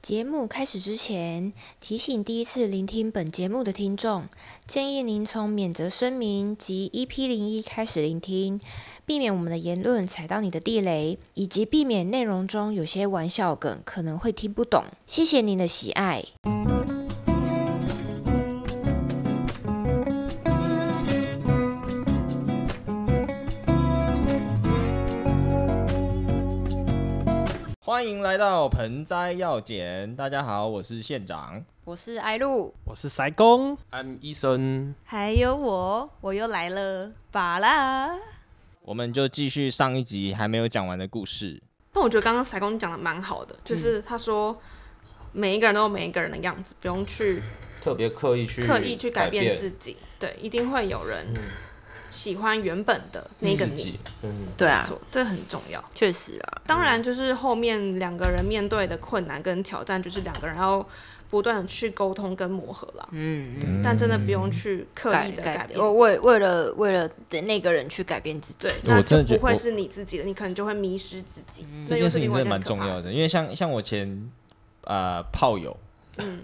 节目开始之前，提醒第一次聆听本节目的听众，建议您从免责声明及 EP 零一开始聆听，避免我们的言论踩到你的地雷，以及避免内容中有些玩笑梗可能会听不懂。谢谢您的喜爱。欢迎来到盆栽要剪，大家好，我是县长。我是艾露，我是塞工，安医生，还有我，我又来了，巴拉。我们就继续上一集还没有讲完的故事。那我觉得刚刚塞公讲的蛮好的，就是他说每一个人都有每一个人的样子，不用去特别刻意去刻意去改变变自己。对，一定会有人喜欢原本的那个你，自己，嗯，对啊。这很重要。确实啊，当然，就是后面两个人面对的困难跟挑战，就是两个人要不断的去沟通跟磨合啦。嗯嗯，但真的不用去刻意的改变。我为为了为了那个人去改变自己，对，那我真的觉我就不会是你自己的，你可能就会迷失自己。这件事情真的蛮重要的，因为像像我前呃炮友，嗯，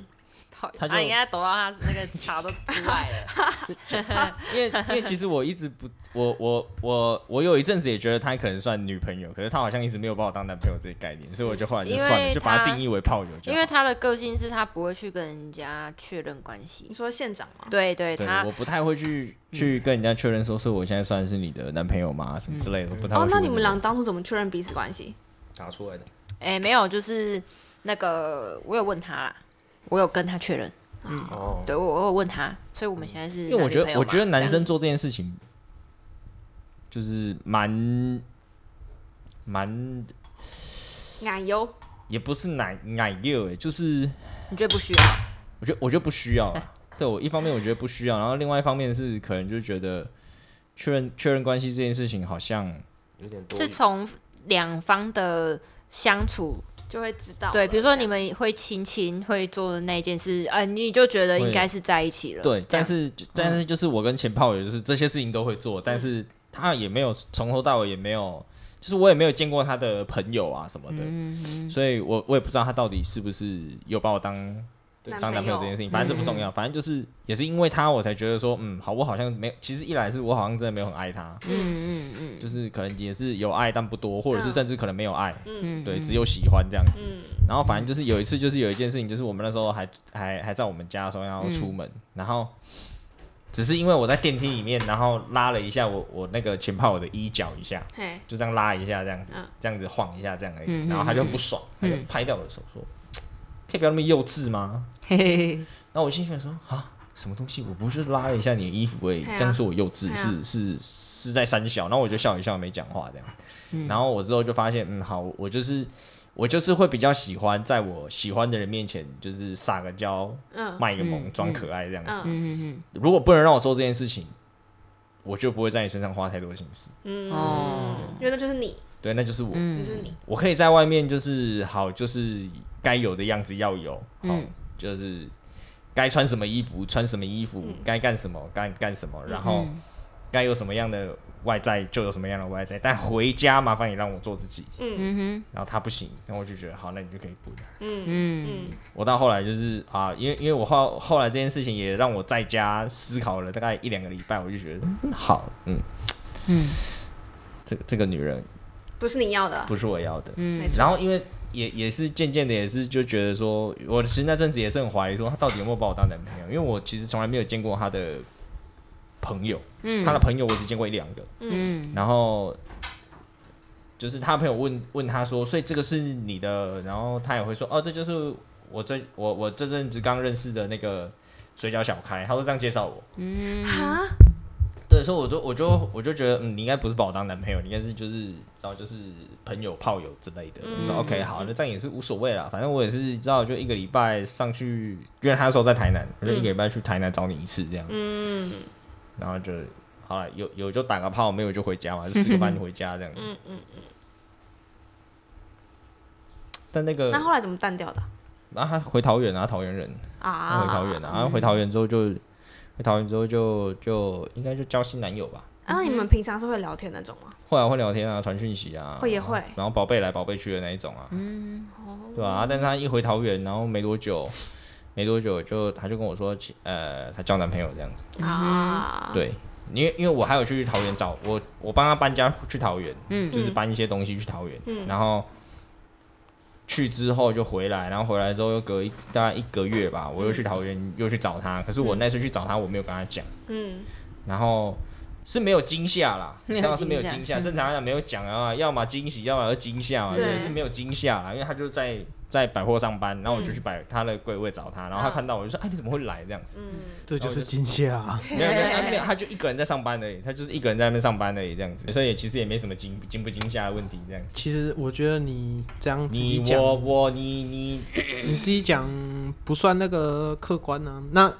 好他就啊，应该躲到他那个茶都出来了。因为因为其实我一直不，我我我我有一阵子也觉得他可能算女朋友，可是他好像一直没有把我当男朋友这个概念，所以我就后来就算了，就把他他定义为炮友。因为他的个性是他不会去跟人家确认关系你，说县长吗？对对，对，他我不太会去去跟人家确认说，所以我现在算是你的男朋友吗？什么之类的，我不太会哦那你们俩当初怎么确认彼此关系？打出来的，哎没有，就是那个我有问他啦，我有跟他确认，哦，对我我有问他，所以我们现在是因为我觉男女朋友嘛得我觉得男生做这件事情就是蛮蛮奶油，也不是奶奶油哎，就是你觉得不需要？我觉得我觉得不需要啦。对我一方面我觉得不需要，然后另外一方面是可能就觉得确认确认关系这件事情好像有点多余，是从两方的相处，就会知道。对，比如说你们会亲亲会做的那件事，呃，你就觉得应该是在一起了，对，但是但是就是我跟前炮友就是这些事情都会做，但是他也没有从头到尾也没有，就是我也没有见过他的朋友啊什么的，嗯所以我我也不知道他到底是不是有把我当当男朋友这件事情，反正这不重要，反正就是也是因为他我才觉得说，嗯，好，我好像没有，其实一来是我好像真的没有很爱他，嗯嗯嗯。就是可能也是有爱但不多，或者是嗯。甚至可能没有爱，嗯，对，只有喜欢这样子。嗯，然后反正就是有一次，就是有一件事情，就是我们那时候还还还在我们家的时候要出门，然后只是因为我在电梯里面，然后拉了一下我我那个前炮我的衣角一下，就这样拉一下这样子，嗯。这样子晃一下这样而已，嗯然后他就很不爽，他就拍掉我的手说：“可以不要那么幼稚吗嘿嘿嘿，？”然后我心想说：“啊，什么东西？我不是拉了一下你的衣服而已，这样说我幼稚啊是是是在三小。”然后我就笑一笑，没讲话这样。然后我之后就发现，嗯，好，我就是我就是会比较喜欢在我喜欢的人面前，就是撒个娇，嗯卖个萌，装可爱这样子。嗯嗯嗯如果不能让我做这件事情，我就不会在你身上花太多心思。嗯，哦因为那就是你，对，那就是我。嗯就是你，我可以在外面就是好，就是该有的样子要有，好，嗯就是该穿什么衣服穿什么衣服，嗯。该干什么干干什么，然后嗯。该有什么样的外在就有什么样的外在，但回家麻烦你让我做自己，嗯。哼。然后他不行，然后我就觉得好，那你就可以滚。嗯嗯。嗯。我到后来就是啊，因为因为我后后来这件事情也让我在家思考了大概一两个礼拜，我就觉得、嗯、好，嗯，嗯。这这个女人不是你要的，不是我要的。嗯然后因为也也是渐渐的也是就觉得说，我其实那阵子也是很怀疑说他到底有没有把我当男朋友，因为我其实从来没有见过他的朋友，嗯。他的朋友我只见过一两个，嗯。然后就是他朋友问问他说，所以这个。是你的，然后他也会说，哦，这就是我这我我这阵子刚认识的那个水饺小开，他都这样介绍我，嗯。哈，对，所以我就我就我就觉得，嗯，你应该不是把我当男朋友，你应该是就是知道就是朋友炮友之类的。我说 OK 好，那这样也是无所谓啦，反正我也是知道，就一个礼拜上去，因为他那时候在台南，我就一个礼拜去台南找你一次这样，嗯然后就好了，有有就打个炮，没有就回家嘛，就吃个饭就回家这样子。嗯嗯，但那个，那后来怎么淡掉的？然后他回桃园啊，桃园人，啊，回桃园啊，然后回桃园之后就回桃园之后就就应该就交新男友吧，啊，那你们平常是会聊天那种吗？后来会聊天啊，传讯息啊，会也会。然后宝贝来宝贝去的那一种啊，嗯，对吧、啊？但是他一回桃园，然后没多久，没多久就他就跟我说，其呃，他交男朋友这样子，啊，对。因为因为我还有去桃园找我，我帮他搬家去桃园，嗯。就是搬一些东西去桃园，嗯。然后去之后就回来，然后回来之后又隔一大概一个月吧，我又去桃园又去找他，可是我那次去找他我没有跟他讲，嗯，然后是没有惊吓啦，没有这样是没有惊吓，正常来讲没有讲啊，要么惊喜，要么是惊吓嘛，对对，是没有惊吓啦，因为他就在在百货上班，然后我就去百他的柜位找他，然后他看到我就说，哎，你怎么会来这样子？这就是惊吓啊！没有没有他没有，他就一个人在上班而已，他就是一个人在那边上班而已这样子，所以其实也没什么惊惊不惊吓的问题这样。其实我觉得你这样你，我我你你你自己讲不算那个客观啊。那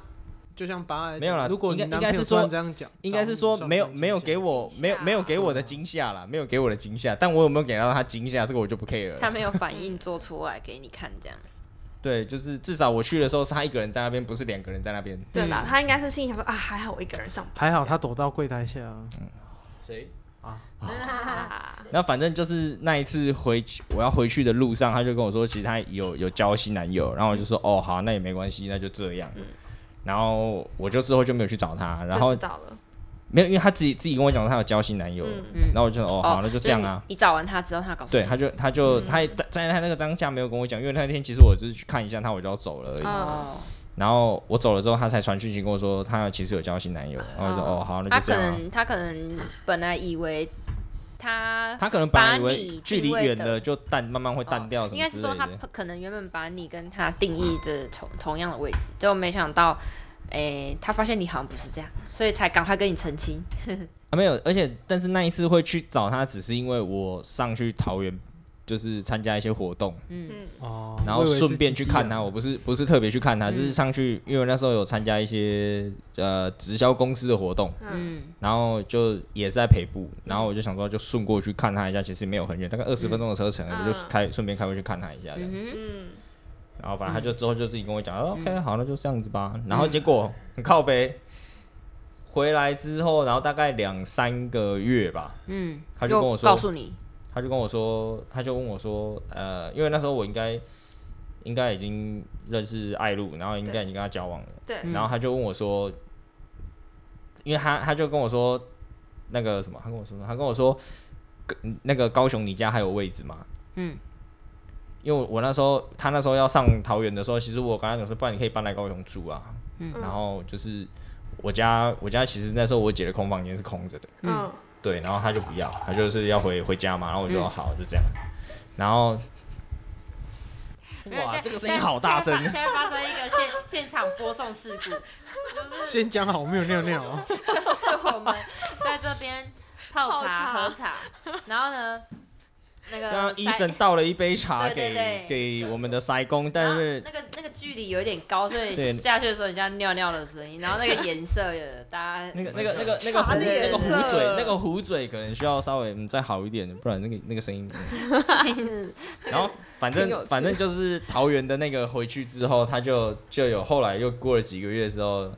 就像八来没有啦如果应该是说突然这样讲，应该是说没有没有给我没有没有给我的惊吓啦，没有给我的惊吓，但我有没有给到他惊吓，这个我就不 care 了。他没有反应做出来给你看，这样。对，就是至少我去的时候是他一个人在那边，不是两个人在那边。对啦，他应该是心里想说啊，还好我一个人上班，还好他躲到柜台下，谁？啊，然后反正就是那一次回去，我要回去的路上，他就跟我说，其实他有有交新男友，然后我就说，哦，好，那也没关系，那就这样。然后我就之后就没有去找他，然后知道了，没有，因为他自己自己跟我讲他有交新男友然后我就说，哦，好，那就这样啊。你。找完他之后，他告诉对，你。他就他就他也在他那个当下没有跟我讲，因为那天其实我只是去看一下他，我就要走了而已。然后我走了之后，他才传讯息跟我说，他其实有交新男友。然后我说，哦，好，那就这样、啊。能他可能本来以为他他可能本来以为把你距离远了就淡，慢慢会淡掉什应该是说他。可能原本把你跟他定义着同同样的位置，结果没想到，诶、他发现你好像不是这样，所以才赶快跟你澄清。啊，没有，而且但是那一次会去找他，只是因为我上去桃园，就是参加一些活动，哦，然后顺便去看他。我不是不是特别去看他，就是上去，因为那时候有参加一些呃直销公司的活动，嗯，然后就也是在北部，然后我就想说就顺过去看他一下，其实没有很远，大概二十分钟的车程，我就嗯。开顺便开过去看他一下这样。嗯，然后反正他就之后就自己跟我讲、o k 好，那就这样子吧。然后结果很靠北，回来之后，然后大概两三个月吧，嗯，他就跟我说告诉你，他就跟我说，他就问我说，呃，因为那时候我应该应该已经认识艾露，然后应该已经跟他交往了，对，嗯然后他就问我说，因为他他就跟我说那个什么，他跟我说他跟我说，那个高雄你家还有位置吗？嗯，因为我那时候他那时候要上桃园的时候，其实我跟他讲说，不然你可以搬来高雄住啊，嗯然后就是我家我家其实那时候我姐的空房间是空着的。嗯，对，然后他就不要，他就是要回回家嘛，然后我就说嗯好，就这样。然后，哇，这个声音好大声现！在发生一个现现场播送事故，就是 先讲好，我没有尿尿哦。就是我们在这边泡茶泡茶喝茶，然后呢，那刚个医生倒了一杯茶给对。给我们的塞工，但是那个那个距离有一点高，所以下去的时候，人家尿尿的声音，然后那个颜色也大家那个那个那个那个那个壶嘴那个壶嘴可能需要稍微嗯再好一点，不然那个那个声音。然后反正反正就是桃园的那个回去之后，他就就有后来又过了几个月之后，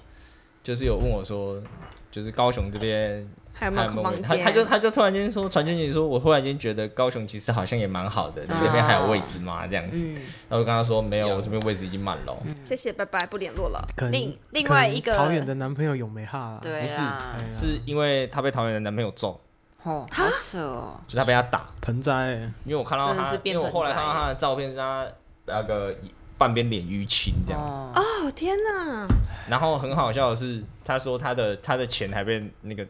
就是有问我说，就是高雄这边还有没还有房间？他他就他就突然间说传讯息说，我忽然间觉得高雄其实好像也蛮好的，你这边还有位置吗？这样子，嗯，然后我跟他说没有，我这边位置已经满了哦。谢谢，拜拜，不联络了。另另外一个桃园的男朋友有没哈啦？对不是是因为她被桃园的男朋友揍，哦，好扯哦，就他被他打，盆栽，因为我看到他因为我后来看到他的照片是他那个半边脸淤青这样子，哦，哦天哪！然后很好笑的是，他说他的他的钱还被那个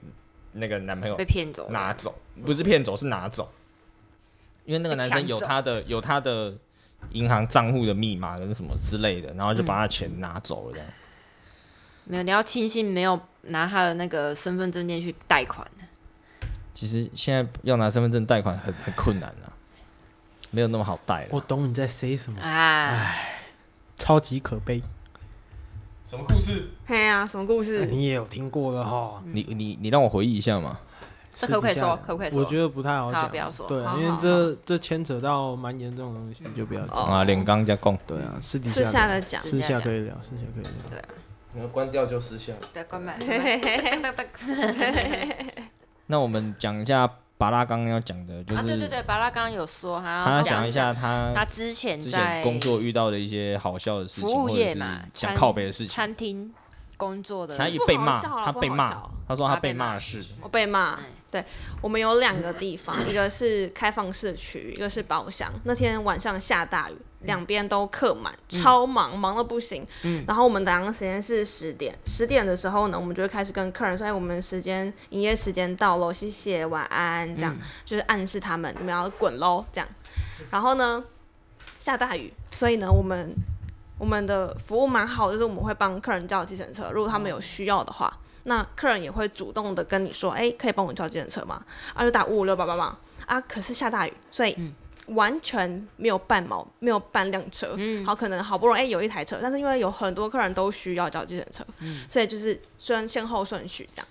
那个男朋友被骗走拿走，不是骗走，是拿走，因为那个男生有他的有他的银行账户的密码跟什么之类的，然后就把他钱拿走了这样。没有，你要庆幸没有拿他的那个身份证件去贷款。其实现在要拿身份证贷款很很困难啊，没有那么好贷了。我懂你在 say 什么，哎，超级可悲。什么故事？嘿呀，什么故哎事？你也有听过的哈？你你你让我回忆一下嘛。这可不可以说可不可以说我觉得不太好好讲，不要说对啊，好好因为这这牵扯到蛮严重的东西，就不要讲。哦啊，脸刚加供。对啊，私底私下下的讲，私下可以聊，私下可以聊。对啊你要关掉就私下。对，关麦。那我们讲一下巴拉刚刚要讲的，就是啊，对对对，巴拉刚刚有说他他要讲一下他他之前之在前工作遇到的一些好笑的事情，服务或者是业嘛讲靠北的事情。餐厅工作的他一被骂，他被骂他说他被他被骂骂是我被骂嗯。对，我们有两个地方，一个是开放式区，一个是包厢。那天晚上下大雨，两边都客满，超忙，忙到不行。嗯然后我们打烊时间是十点，十点的时候呢，我们就会开始跟客人说：“哎，我们时间营业时间到喽，谢谢，晚安。”这样、就是暗示他们你们要滚喽，这样。然后呢，下大雨，所以呢，我们我们的服务蛮好的，就是我们会帮客人叫计程车，如果他们有需要的话。那客人也会主动的跟你说，哎、可以帮我叫计程车吗？啊，就打五五六八八八啊。可是下大雨，所以完全没有半毛，没有半辆车。好，可能好不容易、哎有一台车，但是因为有很多客人都需要叫计程车，所以就是先先后顺序这样。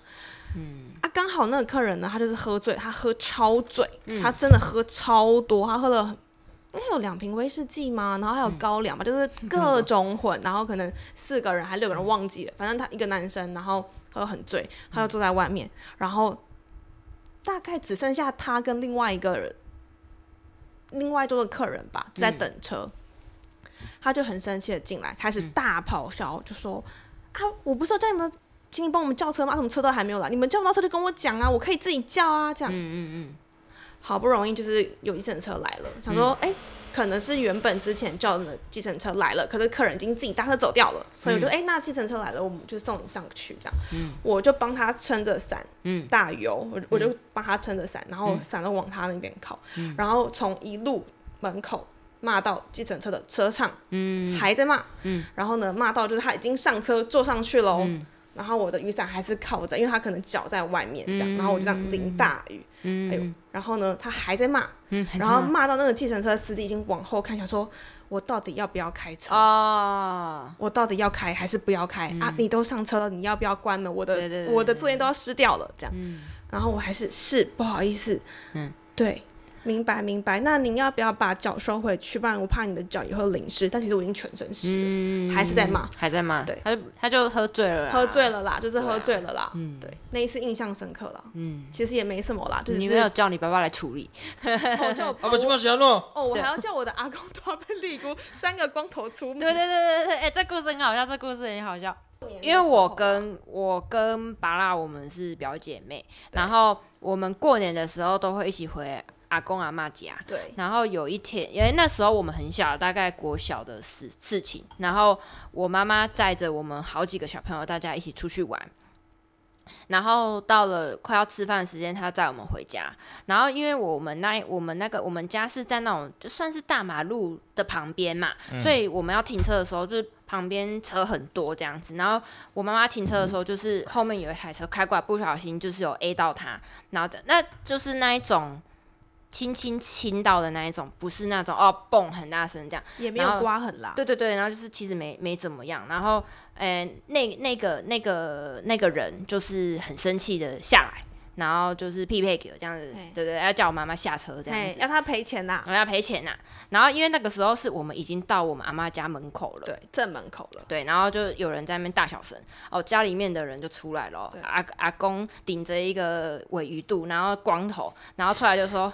嗯啊，刚好那个客人呢，他就是喝醉，他喝超醉，他真的喝超多，他喝了应该有两瓶威士忌吗？然后还有高粱吧，就是各种混，然后可能四个人还六个人忘记了，反正他一个男生，然后喝很醉，他就坐在外面，然后大概只剩下他跟另外一个人，另外一桌的客人吧，就在等车，他就很生气的进来，开始大咆哮，就说啊，我不是有叫你们。请你帮我们叫车吗？啊怎么车都还没有来？你们叫不到车就跟我讲啊，我可以自己叫啊，这样。嗯嗯嗯，好不容易就是有一阵车来了，想说哎、诶可能是原本之前叫的计程车来了，可是客人已经自己搭车走掉了，所以我就哎、诶那计程车来了，我们就送你上去这样。我就帮他撑着伞，嗯大油，我我就帮他撑着伞，然后伞都往他那边靠，然后从一路门口。骂到计程车的车上，嗯，还在骂，嗯，然后呢，骂到就是他已经上车坐上去喽，然后我的雨伞还是靠着，因为他可能脚在外面这样，然后我就这样淋大雨，哎呦，然后呢，他还在骂，嗯，然后骂到那个计程车司机已经往后看，想说我到底要不要开车？哦，我到底要开还是不要开、啊？你都上车了，你要不要关门？我的我的作业都要湿掉了，这样。然后我还是是不好意思，嗯，对。明白明白，那您要不要把脚收回去？不然我怕你的脚也会淋湿。但其实我已经全身湿了，嗯，还是在骂，还在骂，对。他就他就喝醉了，喝醉了啦，就是喝醉了啦。嗯。对，那一次印象深刻了。嗯，其实也没什么啦，就是你没有叫你爸爸来处理，我就 啊不，这么喜欢弄，哦，我还要叫我的阿公拖被立姑三个光头出门。对对对对对，哎、这故事很好笑，这故事很好笑。因为我跟我跟拔拉我们是表姐妹，然后我们过年的时候都会一起回阿公阿妈家。对然后有一天，因为那时候我们很小，大概国小的事事情，然后我妈妈载着我们好几个小朋友，大家一起出去玩。然后到了快要吃饭的时间，她载我们回家。然后因为我们那我们那个我们家是在那种就算是大马路的旁边嘛，所以我们要停车的时候，就是旁边车很多这样子。然后我妈妈停车的时候，就是后面有一台车开过来，不小心就是有 A 到她，然后那就是那一种轻轻亲到的那一种，不是那种哦蹦很大声这样。也没有刮很啦。对对对，然后就是其实没没怎么样，然后，呃，那那个那个那个人就是很生气的下来，然后就是匹配给我这样子嘿，对对，要叫我妈妈下车这样哎，子，要他赔钱呐。我要赔钱呐、然后因为那个时候是我们已经到我们阿妈家门口了，对，正门口了。对，然后就有人在那边大小声，哦，家里面的人就出来了阿阿公顶着一个尾鱼肚，然后光头，然后出来就说：“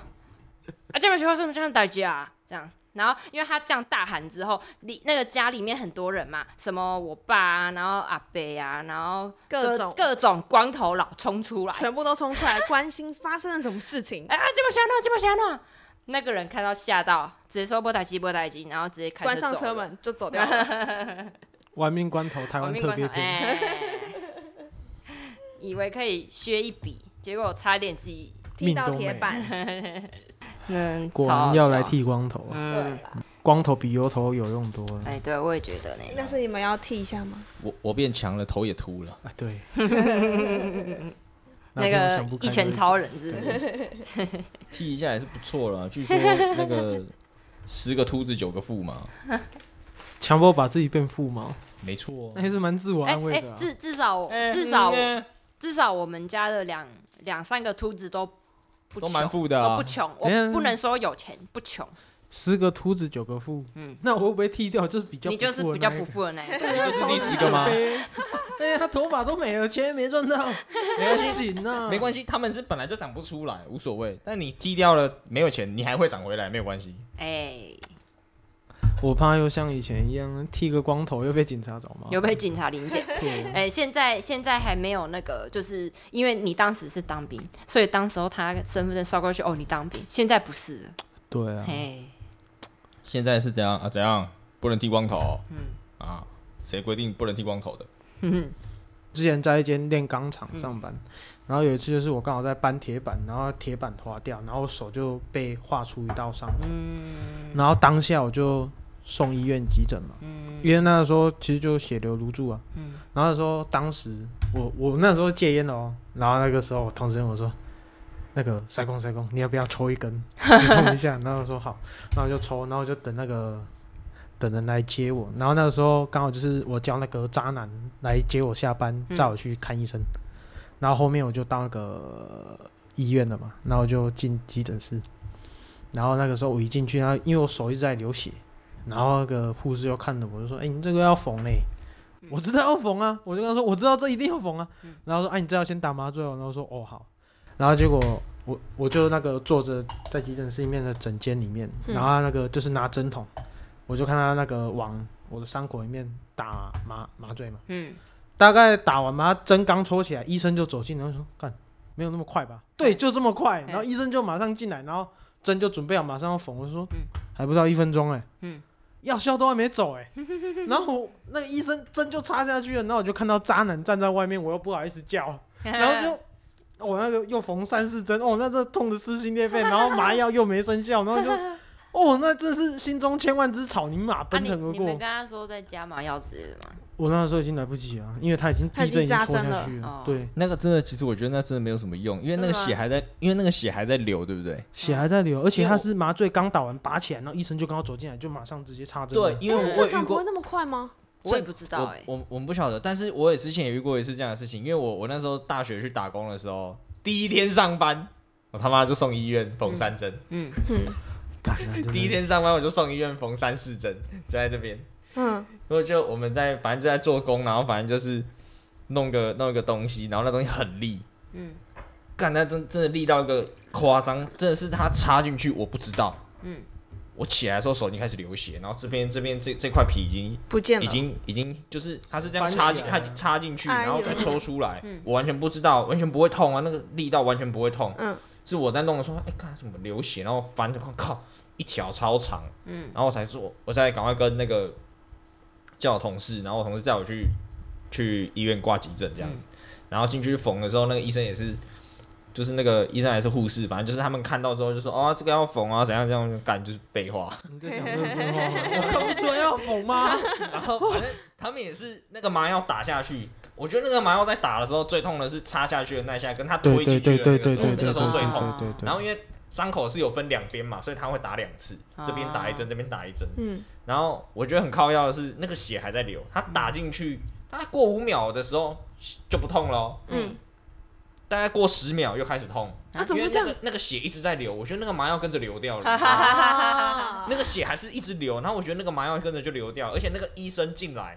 啊，这边学校是不是这样打架、啊？”这样，然后因为他这样大喊之后，里那个家里面很多人嘛，什么我爸啊，然后阿伯啊，然后各种各种光头佬冲出来，全部都冲出来关心发生了什么事情。哎啊，这么想呢，这么想呢。那个人看到吓到，直接说波台机波台机，然后直接开关上，车门就走掉了。玩命关头，台湾特别篇。哎以为可以削一笔，结果差点自己，踢到铁板。嗯，果然要来，剃光头啊，嗯，光头比油头有用多了。哎，对，我也觉得呢，那是你们要剃一下吗？我我变强了，头也秃了。哎，对，那个一拳超人是不是？剃一下也是不错了。据说 那个十个秃子九个富嘛，强迫把自己变富毛，没错那。也是蛮自我安慰的啊，。至至少至少至少我们家的两两三个秃子都不都穷蛮富的啊不。穷，我不能说有钱不穷，十个秃子九个富，嗯，那我会不会剃掉？就是比较你就是比较不富的那一个。你就是第十个吗？哎呀，他头发都没了，钱也没赚到，没关系，行啊，没关系，他们是本来就长不出来，无所谓。但你剃掉了没有钱，你还会长回来，没有关系。哎，我怕又像以前一样剃个光头又被警察找嘛。有被警察临检。对，哎，现在现在还没有那个，就是因为你当时是当兵，所以当时候他身份证烧过去，哦，你当兵。现在不是了，对啊，嘿，现在是怎样啊？怎样不能剃光头？嗯啊，谁规定不能剃光头的？之前在一间炼钢厂上班，然后有一次就是我刚好在搬铁板，然后铁板滑掉，然后手就被划出一道伤口，然后当下我就送医院急诊嘛，因为那个时候其实就血流如注啊，然后那时候当时我我那时候戒烟了哦，然后那个时候我同事跟我说。那个塞工塞工，你要不要抽一根 止痛一下？然后我说好，然后就抽，然后就等那个等人来接我。然后那个时候刚好就是我叫那个渣男来接我下班，载我去看医生。然后后面我就到那个医院了嘛，然后就进急诊室。然后那个时候我一进去，然后因为我手一直在流血，然后那个护士又看着我，就说：“哎、你这个要缝嘞。”我知道要缝啊，我就跟他说：“我知道这一定要缝啊。”然后说：“哎、你这要先打麻醉哦。”然后说：“哦，好。”然后结果我我就那个坐着在急诊室里面的诊间里面，然后那个就是拿针筒，我就看他那个往我的伤口里面打麻麻醉嘛，嗯，大概打完麻，针刚戳起来，医生就走进来，说干没有那么快吧？对，就这么快。然后医生就马上进来，然后针就准备好，马上要缝。我就说，还不到一分钟哎、嗯药效都还没走哎、然后我那个医生针就插下去了，然后我就看到渣男站在外面，我又不好意思叫，然后就。我、那个又缝三四针，哦，那这痛的撕心裂肺，然后麻药又没生效，然后就，哦，那真是心中千万只草泥马啊，奔腾而过。你你们跟他说再加麻药之类的吗？我那时候已经来不及啊，因为他已经他已经地震已经戳扎针了下去了哦，对，那个真的，其实我觉得那真的没有什么用，因为那个真的吗血还在，因为那个血还在流，对不对？血还在流，而且因为我他是麻醉刚打完拔起来，然后医生就刚好走进来，就马上直接插针了。对，因为我哎有遇过正常不会，那么快吗？我也不知道我哎。我我们不晓得，但是我也之前也遇过一次这样的事情，因为我我那时候大学去打工的时候，第一天上班，我他妈就送医院缝三针，嗯，第一天上班我就送医院缝三四针，就在这边。嗯，然后就我们在反正就在做工，然后反正就是弄个弄一个东西，然后那东西很利，嗯，干那真真的利到一个夸张，真的是它插进去我不知道，嗯，我起来的时候手已经开始流血，然后这边这边这这块皮已经不见了。已经已经就是它是这样插进它插进去，然后再抽出来，我完全不知道，完全不会痛啊，那个力道完全不会痛，嗯，是我在弄的时候，哎、看怎么流血，然后翻着看，靠，一条超长，嗯，然后我才说，我才赶快跟那个叫我同事，然后我同事载我去去医院挂急诊这样子，然后进去缝的时候，那个医生也是。就是那个医生还是护士，反正就是他们看到之后就说哦，这个要缝啊，怎样怎样干，就是废话。你在讲这些话吗？我看不出来要缝吗？然后反正他们也是那个麻药打下去，我觉得那个麻药在打的时候最痛的是插下去的那一下，跟他推进去的那个时候，那个时候最痛。然后因为伤口是有分两边嘛，所以他会打两次，啊这边打一针，那边打一针。嗯，然后我觉得很靠药的是那个血还在流，他打进去，大概过五秒的时候就不痛了，嗯，大概过十秒又开始痛。啊，怎么会这样因为那个？那个血一直在流，我觉得那个麻药跟着流掉了。啊那个血还是一直流，然后我觉得那个麻药跟着就流掉，而且那个医生进来，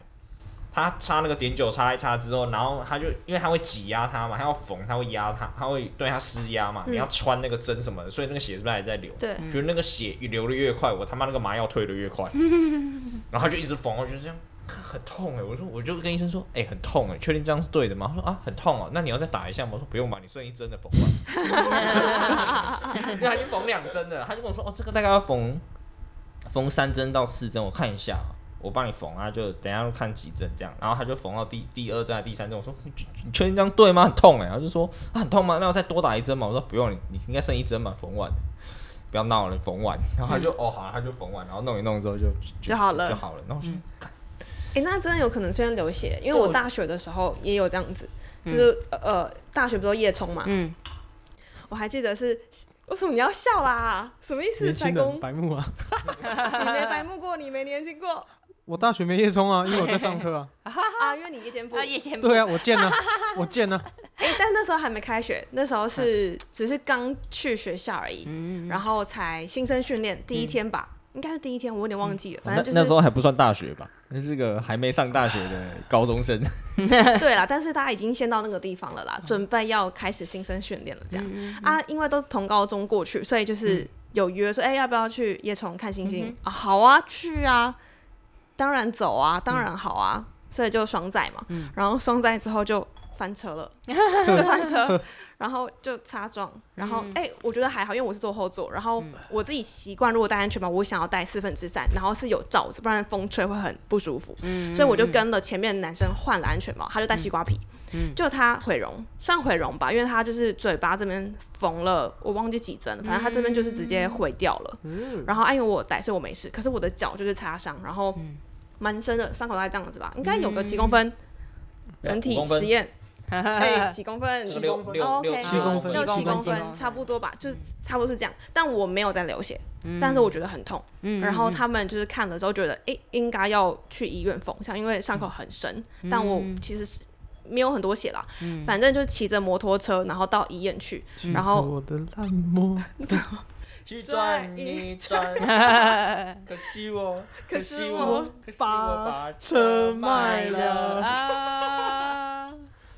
他插那个碘酒插一插之后，然后他就因为他会挤压它嘛，他要缝，他会压它，他会对它施压嘛，嗯你要穿那个针什么的，所以那个血是不是还在流？对，觉得那个血流的越快，我他妈那个麻药退的越快，然后他就一直缝，我就这样。很痛哎、我说我就跟医生说，哎、很痛哎、确定这样是对的吗？他说啊，很痛哦、那你要再打一下吗？我说不用吧，你剩一针的缝完。因为他已经缝两针了，他就跟我说，哦，这个大概要缝缝三针到四针，我看一下，我帮你缝啊，就等一下看几针这样。然后他就缝到第第二针、还第三针，我说你你确定这样对吗？很痛哎、他就说啊很痛吗？那我再多打一针嘛？我说不用，你你应该剩一针嘛，缝完。不要闹了，缝完，然后他就、哦好，他就缝完，然后弄一弄之后就就好了就好了。然后我就、哎、那真的有可能是因为流血，因为我我大学的时候也有这样子，就是、呃，大学不都夜冲嘛，嗯，我还记得是，为什么你要笑啦？什么意思？年轻人塞工，白目啊！你没白目过，你没年轻过我大学没夜冲啊，因为我在上课啊。啊？因为你夜间部，啊，哎、夜间对啊，我见了，我见 了。但那时候还没开学，那时候是只是刚去学校而已，嗯然后才新生训练第一天吧，应该是第一天，我有点忘记了，反正就是那时候还不算大学吧，那是个还没上大学的高中生。对啦，但是他已经先到那个地方了啦，准备要开始新生训练了，这样、啊，因为都从高中过去，所以就是有约说，哎、要不要去夜虫看星星、啊？好啊，去啊，当然走啊，当然好啊，所以就双载嘛，然后双载之后就翻车了，就翻车，然后就擦撞，然后哎、我觉得还好，因为我是坐后座，然后我自己习惯如果戴安全帽，我想要戴四分之三，然后是有罩子，不然风吹会很不舒服，所以我就跟了前面的男生换了安全帽，他就戴西瓜皮。就他毁容，算毁容吧，因为他就是嘴巴这边缝了，我忘记几针了，反正他这边就是直接毁掉了。然后，啊因为我有戴，所以我没事。可是我的脚就是擦伤，然后蛮深的，伤口大概这样子吧，应该有个几公分。人体实验，哎，几公分？六七公分六七公分分，差不多吧，就是差不多是这样。但我没有在流血，但是我觉得很痛。然后他们就是看了之后觉得，哎，应该要去医院缝上，因为伤口很深。但我其实是没有很多血啦，反正就骑着摩托车，然后到医院去，然后我的烂魔，去转一转，可惜我，可惜惜我可惜我把车卖了。啊，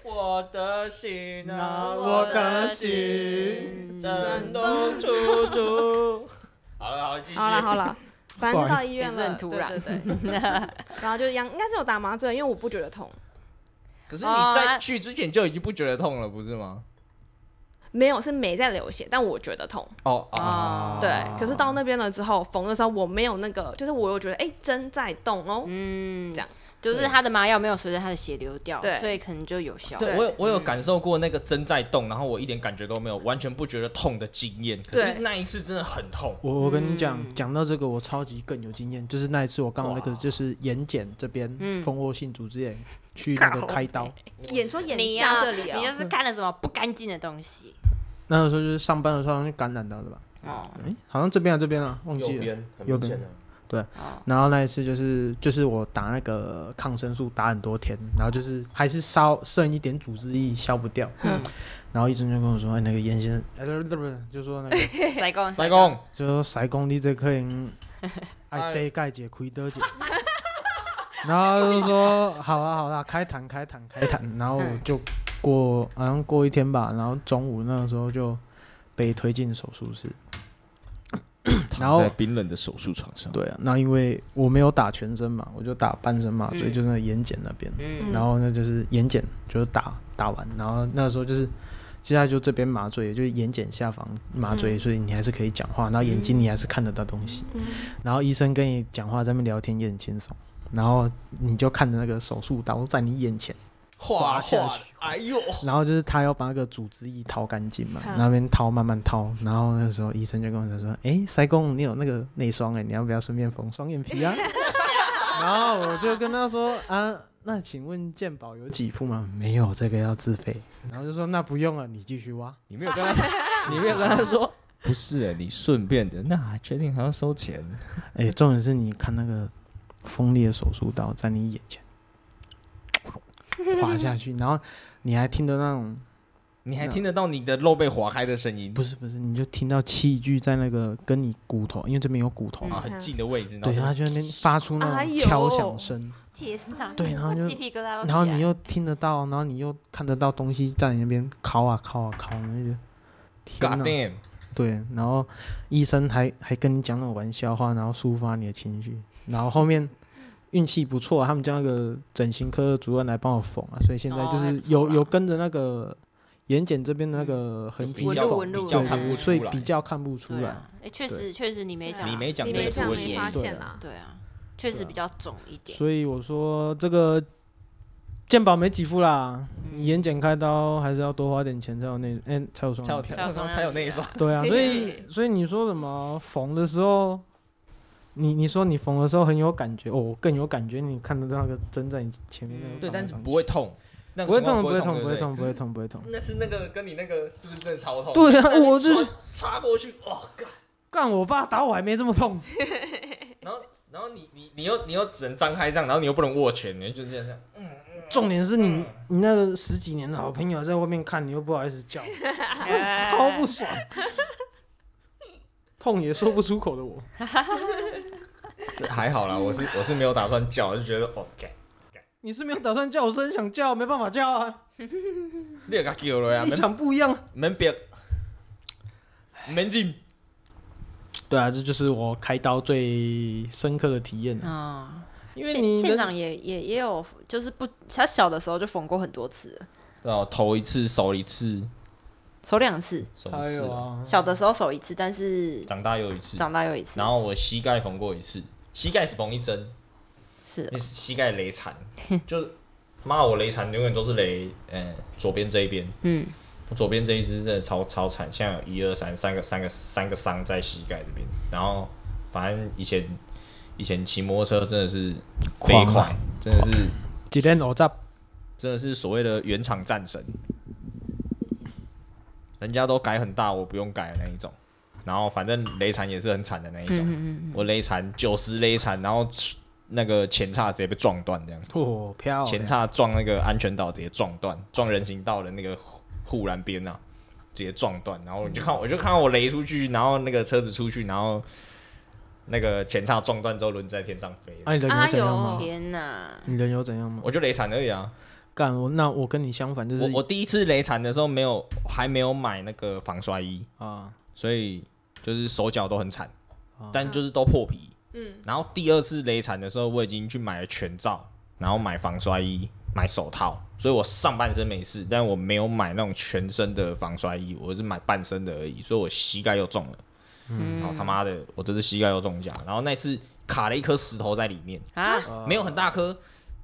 我的心啊，我的心震动处处。好了好了，继续。好了好了，反正就到医院了，很突然对对对。然后就杨应该是有打麻醉，因为我不觉得痛，可是你在去之前就已经不觉得痛了，不是吗？没有是没在流血，但我觉得痛。哦哦对，可是到那边了之后缝的时候，我没有那个，就是我又觉得哎针在动哦，嗯，这样就是他的麻药没有随着他的血流掉，所以可能就有效。对我有我有感受过那个针在动，然后我一点感觉都没有，完全不觉得痛的经验。可是那一次真的很痛。我我跟你讲，讲到这个，我超级更有经验，就是那一次我刚好那个就是眼睑这边嗯蜂窝性组织炎去那个开刀，眼说眼下这里你就哦，是看了什么不干净的东西。那个时候就是上班的时候好像感染到的吧？哦哎，好像这边啊这边啊，忘记了。右边很右边明显的，哦，然后那一次就是就是我打那个抗生素打很多天，然后就是还是烧剩一点组织液消不掉，嗯。然后医生就跟我说，哎，那个严先生，哎，不是不是，就说那个塞工塞工，就说塞工你这可以哎爱这盖姐亏得姐，然后就说好啊好啊，开谈开谈开谈，然后就过好像过一天吧，然后中午那个时候就被推进手术室。然后躺在冰冷的手术床上。对啊，那因为我没有打全身嘛，我就打半身麻醉，嗯。就是那个眼睑那边，嗯。然后那就是眼睑就是打打完，然后那个时候就是接下来就这边麻醉，就是眼睑下方麻醉，嗯所以你还是可以讲话，然后眼睛你还是看得到东西，嗯。然后医生跟你讲话在那边聊天也很轻松，然后你就看着那个手术刀在你眼前，滑下去，哎呦，然后就是他要把那个组织液掏干净嘛，嗯那边掏慢慢掏，然后那时候医生就跟我讲说，哎、塞公你有那个内双哎，你要不要顺便缝双眼皮啊？然后我就跟他说啊，那请问健宝有几副吗？没有，这个要自费。然后就说那不用了，你继续挖。你没有跟他，你没有跟他说，不是、你顺便的，那还确定还要收钱？哎、重点是你看那个锋利的手术刀在你眼前划下去，然后你还听得那种你还听得到你的肉被划开的声音，不是不是，你就听到器具在那个跟你骨头，因为这边有骨头嘛，啊，很近的位置，对，然后他就在那边发出那种敲响声，对然后就鸡皮疙瘩都起来。然后你又听得到，然后你又看得到东西在你那边敲啊敲啊敲，那就天 God 哪！damn，对，然后医生还还跟你讲那种玩笑话，然后抒发你的情绪，然后后面运气不错，他们叫那个整形科主任来帮我缝啊，所以现在就是有啦。有跟着那个眼睑这边的那个痕迹缝比较看不出来所以比较看不出来。哎，确实确实你没讲，你没讲你没发现啊。对啊，确实比较肿一点。所以我说这个健保没给付啦，嗯。你眼睑开刀还是要多花点钱才有那哎、才有双才有。才有才有那一双，对啊，所以 所以你说什么缝的时候，你你说你缝的时候很有感觉，哦，更有感觉，你看得到那个针在你前面那个对，但不会痛，那个不会痛，不不会痛，不会痛，不会痛，不会痛。那是那个跟你那个是不是真的超痛？对啊我就是插插过去，哇，干干我爸打我还没这么痛，然后然后你你你又你又只能张开这样，然后你又不能握拳，你就这样这样嗯，重点是你你那个十几年的好朋友在外面看，你又不好意思叫，超不爽，痛也说不出口的我。是还好啦，我是我是没有打算叫，就觉得哦，干你是没有打算叫，我是很想叫，没办法叫啊，你也甲叫了呀，立场不一样。门别门进。对啊，这就是我开刀最深刻的体验啊，啊，因为你人县县长也也也有，就是不，他小的时候就缝过很多次。了，对啊，头一次手一次，手两次，手一次有，啊，小的时候手一次，但是长大又一次，长大又一次。然，后我膝盖缝过一次，膝盖只缝一针，是。膝盖雷残，就妈我雷残永远都是雷，呃，左边这一边，嗯，我左边这一只真的超超惨，现在有一二三三个三个三个伤在膝盖这边，然后反正以前以前骑摩托车真的是飞快，真的是几天真的是所谓的原厂战神，人家都改很大，我不用改的那一种。然后反正雷残也是很惨的那一种，我雷残九十雷残，然后那个前叉直接被撞断，这样哦漂前，叉撞那个安全岛直接撞断，撞人行道的那个护护栏边呐，直接撞断。然后我就看我就看到我雷出去，然后那个车子出去，然后那个前叉撞断之后轮子在天上飞，啊你人有怎样吗？天哪，你人有怎样吗？我就雷残而已啊。干我那我跟你相反，就是我我第一次雷惨的时候没有还没有买那个防摔衣，啊。所以就是手脚都很惨，啊。但就是都破皮。嗯，然后第二次雷惨的时候，我已经去买了全罩，然后买防摔衣、买手套，所以我上半身没事，但我没有买那种全身的防摔衣，我是买半身的而已，所以我膝盖又中了。嗯。然后他妈的，我这次膝盖又中奖，然后那次卡了一颗石头在里面，啊，没有很大颗，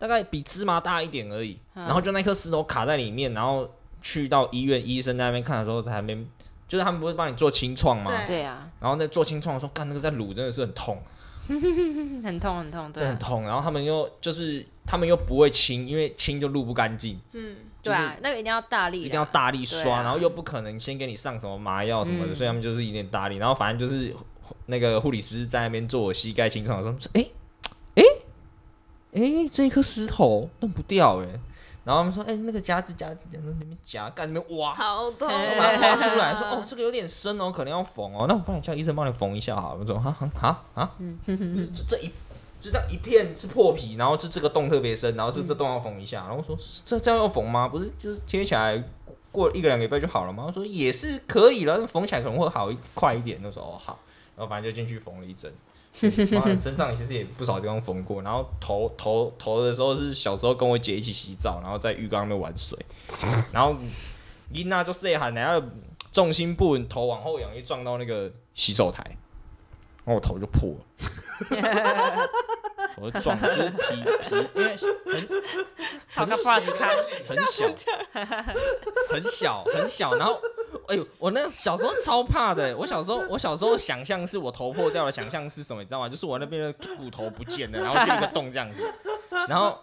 大概比芝麻大一点而已。然后就那颗石头卡在里面，然后去到医院，医生在那边看的时候，在那边就是他们不是帮你做清创吗？对对啊，然后那做清创的时候，干那个在卤真的是很痛，嗯 很痛很痛，对啊，真的很痛。然后他们又就是他们又不会清，因为清就撸不干净，嗯，对啊，那个一定要大力，一定要大力刷，啊然后又不可能先给你上什么麻药什么的，嗯所以他们就是一点大力。然后反正就是那个护理师在那边做我膝盖清创的时候，说：“哎哎哎，这一颗石头弄不掉哎、然后他们说：“哎、那个夹子夹子，夹子里面夹，干那边挖。”好痛把它挖出来，说 哦，这个有点深哦，可能要缝哦。那我帮你叫医生帮你缝一下好了。我说哈哈哈啊，就是这这一就这样一片是破皮，然后这这个洞特别深，然后这这洞要缝一下。然后我说这这样要缝吗？不是，就是贴起来过一个两个礼拜就好了吗？我说也是可以了，缝起来可能会好一快一点。那时候哦好，然后反正就进去缝了一针。妈的身上其实也不少地方缝过，然后头头头的时候是小时候跟我姐一起洗澡，然后在浴缸那边玩水，然后一那就细喊，然后重心不稳，头往后仰，一撞到那个洗手台，然后我头就破了，我撞，就是皮皮，因为好个 plus 看，很小，很小，很小。然后，哎呦，我那小时候超怕的。我小时候，我小时候想象是我头破掉了，想象是什么，你知道吗？就是我那边的骨头不见了，然后就一个洞这样子。然后，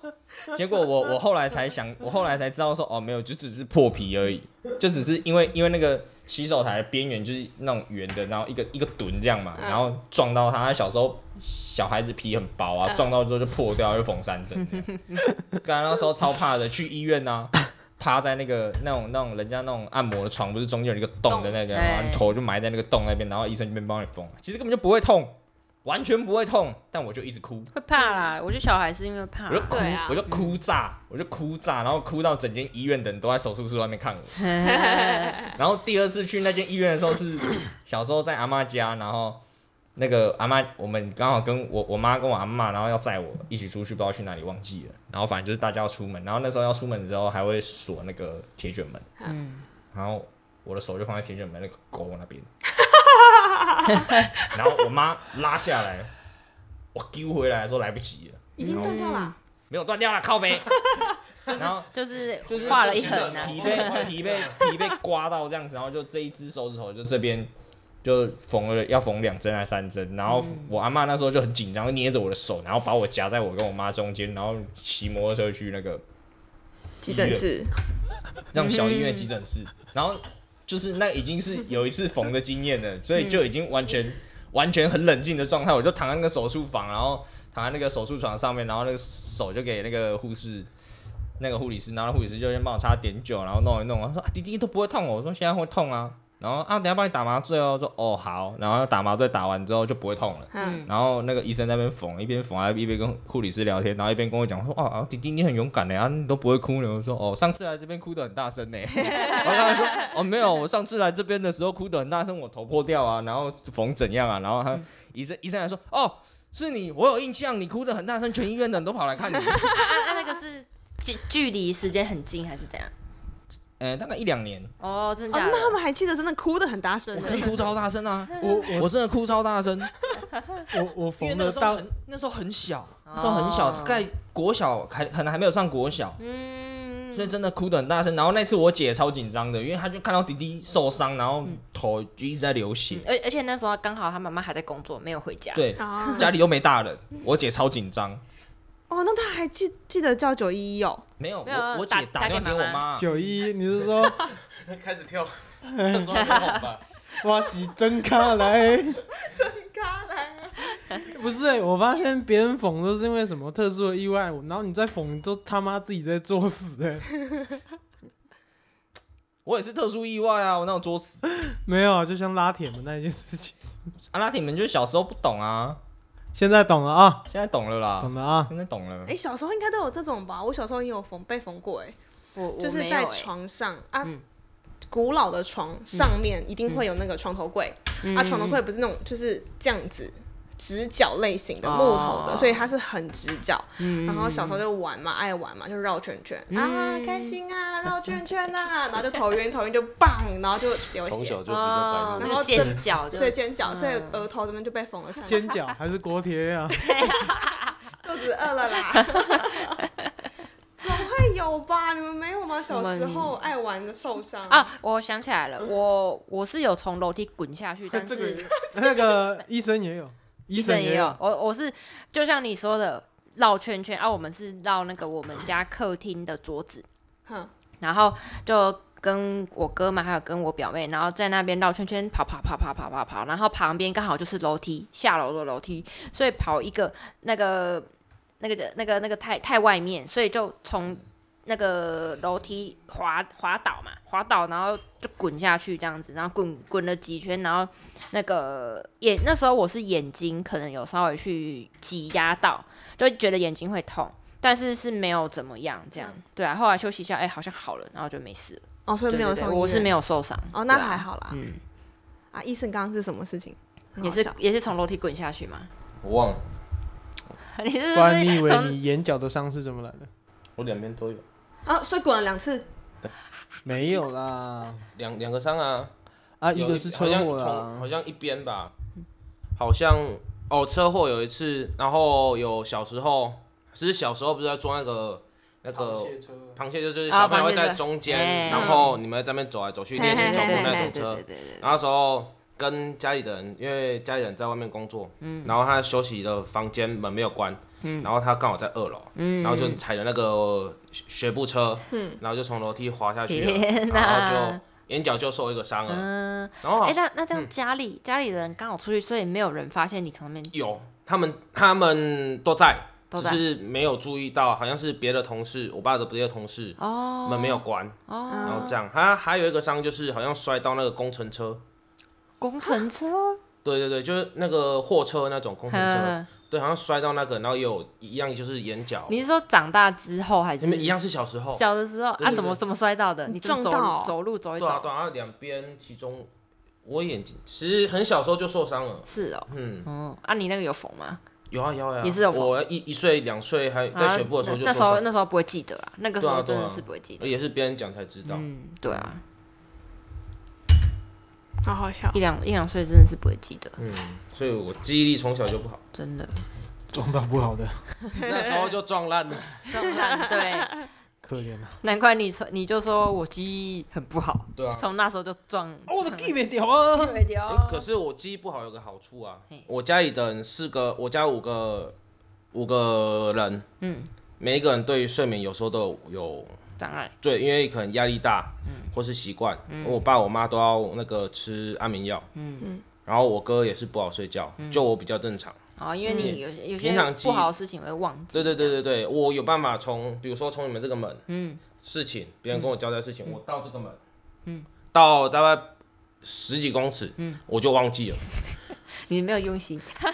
结果我我后来才想，我后来才知道说，哦，没有，就只是破皮而已，就只是因为因为那个洗手台的边缘就是那种圆的，然后一个一个墩这样嘛，然后撞到它。小时候小孩子皮很薄啊，撞到之后就破掉，就缝三针。刚刚那时候超怕的，去医院呐、趴在那个那种那种人家那种按摩的床，不是中间有一个洞的那个，然后你头就埋在那个洞那边，然后医生这边帮你缝，其实根本就不会痛，完全不会痛，但我就一直哭，会怕啦。我觉得小孩是因为怕我，就哭，啊我就哭炸，我就哭炸，然后哭到整间医院的人都在手术室外面看我。然后第二次去那间医院的时候是 小时候在阿妈家，然后那个阿妈我们刚好跟我我妈跟我阿妈，然后要载我一起出去，不知道去哪里忘记了。然后反正就是大家要出门，然后那时候要出门的时候还会锁那个铁卷门，嗯，然后我的手就放在铁卷门那个钩那边，然后我妈拉下来，我丢回来的时候来不及了，已经断掉了。没有断掉了，靠背。然后就是就是画了一痕啊，皮被 皮被皮被刮到这样子，然后就这一只手指头就这边就缝了要缝两针还是三针，然后我阿妈那时候就很紧张，捏着我的手，然后把我夹在我跟我妈中间，然后骑摩托车去那个急诊室，让小医院急诊室，然后就是那已经是有一次缝的经验了，所以就已经完全完全很冷静的状态，我就躺在那个手术房，然后躺在那个手术床上面，然后那个手就给那个护士。那个护理师，然后护理师就先帮我擦碘酒，然后弄一弄，我说、啊、弟弟都不会痛。哦，我说现在会痛啊，然后啊，等下帮你打麻醉哦，说哦好，然后打麻醉打完之后就不会痛了。嗯，然后那个医生在那边缝，一边缝还一边跟护理师聊天，然后一边跟我讲说，哦，弟弟你很勇敢的啊，你都不会哭呢。我说哦，上次来这边哭的很大声呢。然后他说哦没有，我上次来这边的时候哭的很大声，我头破掉啊，然后缝怎样啊，然后他、医生医生还说哦是你，我有印象，你哭的很大声，全医院的人都跑来看你。啊啊，那个是距距离时间很近还是怎样？呃，大概一两年，哦，真假的？那他们还记得真的哭的很大声的我真，的哭超大声啊，我我我真的哭超大声。我我因为缝的到那个时候很那时候很小，那时候很小，哦大概国小还可能还没有上国小，嗯，所以真的哭得很大声。然后那次我姐超紧张的，因为她就看到弟弟受伤，然后头就一直在流血，而而且那时候刚好他妈妈还在工作，没有回家。对，啊，家里又没大人，我姐超紧张。哦，那他还记记得叫九一一哦，没有，没有我我打姐打电话给我妈，九一一，你是说？开始跳，那时候很红吧？哇洗真卡来？咖来，不是、欸，我发现别人缝都是因为什么特殊的意外，然后你再缝，你都他妈自己在作死哎、我也是特殊意外啊，我那种作死。没有啊，就像拉铁门那一件事情，阿拉铁们就是小时候不懂啊，现在懂了啊，现在懂了啦。懂，了啊，现在懂了。哎，。小时候应该都有这种吧？我小时候也有缝被缝过，哎，我我就是在没有欸床上啊嗯，古老的床上面一定会有那个床头柜，嗯。啊，床头柜不是那种就是这样子直角类型的哦木头的，所以它是很直角。嗯然后小时候就玩嘛，爱玩嘛，就绕圈圈啊，开心啊，绕圈圈啊，然后就头晕头晕就棒，然后就流血从小，就比较哦，白目。然后尖角就对尖角，嗯所以额头这边就被缝了三尖角还是锅贴啊？肚子饿了啦。总会有吧？你们没有吗？小时候爱玩的受伤啊，我想起来了，我我是有从楼梯滚下去，但是那个医生也有，医医生也也有，我我是就像你说的绕圈圈啊，我们是绕那个我们家客厅的桌子，哼。然后就跟我哥嘛，还有跟我表妹，然后在那边绕圈圈跑跑跑跑跑跑跑，然后旁边刚好就是楼梯，下楼的楼梯，所以跑一个那个那个那个那个太太外面，所以就从那个楼梯滑滑倒嘛，滑倒，然后就滚下去这样子，然后滚滚了几圈，然后那个眼那时候我是眼睛可能有稍微去挤压到，就觉得眼睛会痛。但是是没有怎么样，这样对啊。后来休息一下，哎、好像好了，然后就没事了。哦，所以没有送医院我是没有受伤。哦，那还好啦。嗯，啊，医生刚刚是什么事情？也是也是从楼梯滚下去吗？我忘了，你是不然你以为你眼角的伤是怎么来的？我两边都有，啊，所以滚了两次。没有啦，两两个伤啊。啊，有一个是车好像同祸啦好，像一边吧，好像哦车祸有一次，然后有小时候，其实小时候不是在装那个那个车。螃蟹，就是啊小朋友会在车。中间，哎然后你们在那边走来走去练习走路那种车。对。对对对。然后那时候跟家里的人，因为家里人在外面工作，然后他休息的房间门没有关，然后他刚好在二楼，然后就踩着那个学学步车，然后就从楼梯滑下去了，然后就眼角就受一个伤了，嗯，然后好哎、那那这样家里、家里的人刚好出去，所以没有人发现你从那边？有他们他们都在，只都在。是没有注意到，好像是别的同事，我爸的别的同事哦。门没有关，哦，然后这样，他还有一个伤就是好像摔到那个工程车。工程车，对对对，就是那个货车那种工程车，嗯对，好像摔到那个，然后也有一样就是眼角，你是说长大之后还是你们一样是小时候，小的时候啊？怎么怎么摔到的？你撞到走路走一走？对啊两边其中我眼睛其实很小时候就受伤了，是哦，嗯，嗯，啊，你那个有缝吗？有啊有啊，有啊也是有缝我一一岁两岁还在学步的时候就啊那那时候，那时候不会记得啦，那个时候真的是不会记得。也是别人讲才知道，嗯，对啊，好好笑。一两一两岁真的是不会记得，嗯，所以我记忆力从小就不好，真的。撞到不好的，那时候就撞烂了，撞烂对，可怜啊！难怪你说你就说我记忆很不好，对啊。从那时候就撞。哦我的记没掉啊！对掉诶可是我记忆不好有个好处啊嘿，我家里的人四个，我家五个五个人，嗯，每一个人对于睡眠有时候都有有障碍，对，因为可能压力大，或是习惯，我爸我妈都要那个吃安眠药，嗯。然后我哥也是不好睡觉，就我比较正常。哦，因为你有有些不好的事情会忘记。对对对对对，我有办法从，比如说从你们这个门嗯。事情，别人跟我交代事情，我到这个门，嗯，到大概十几公尺，我就忘记了。你没有用心，这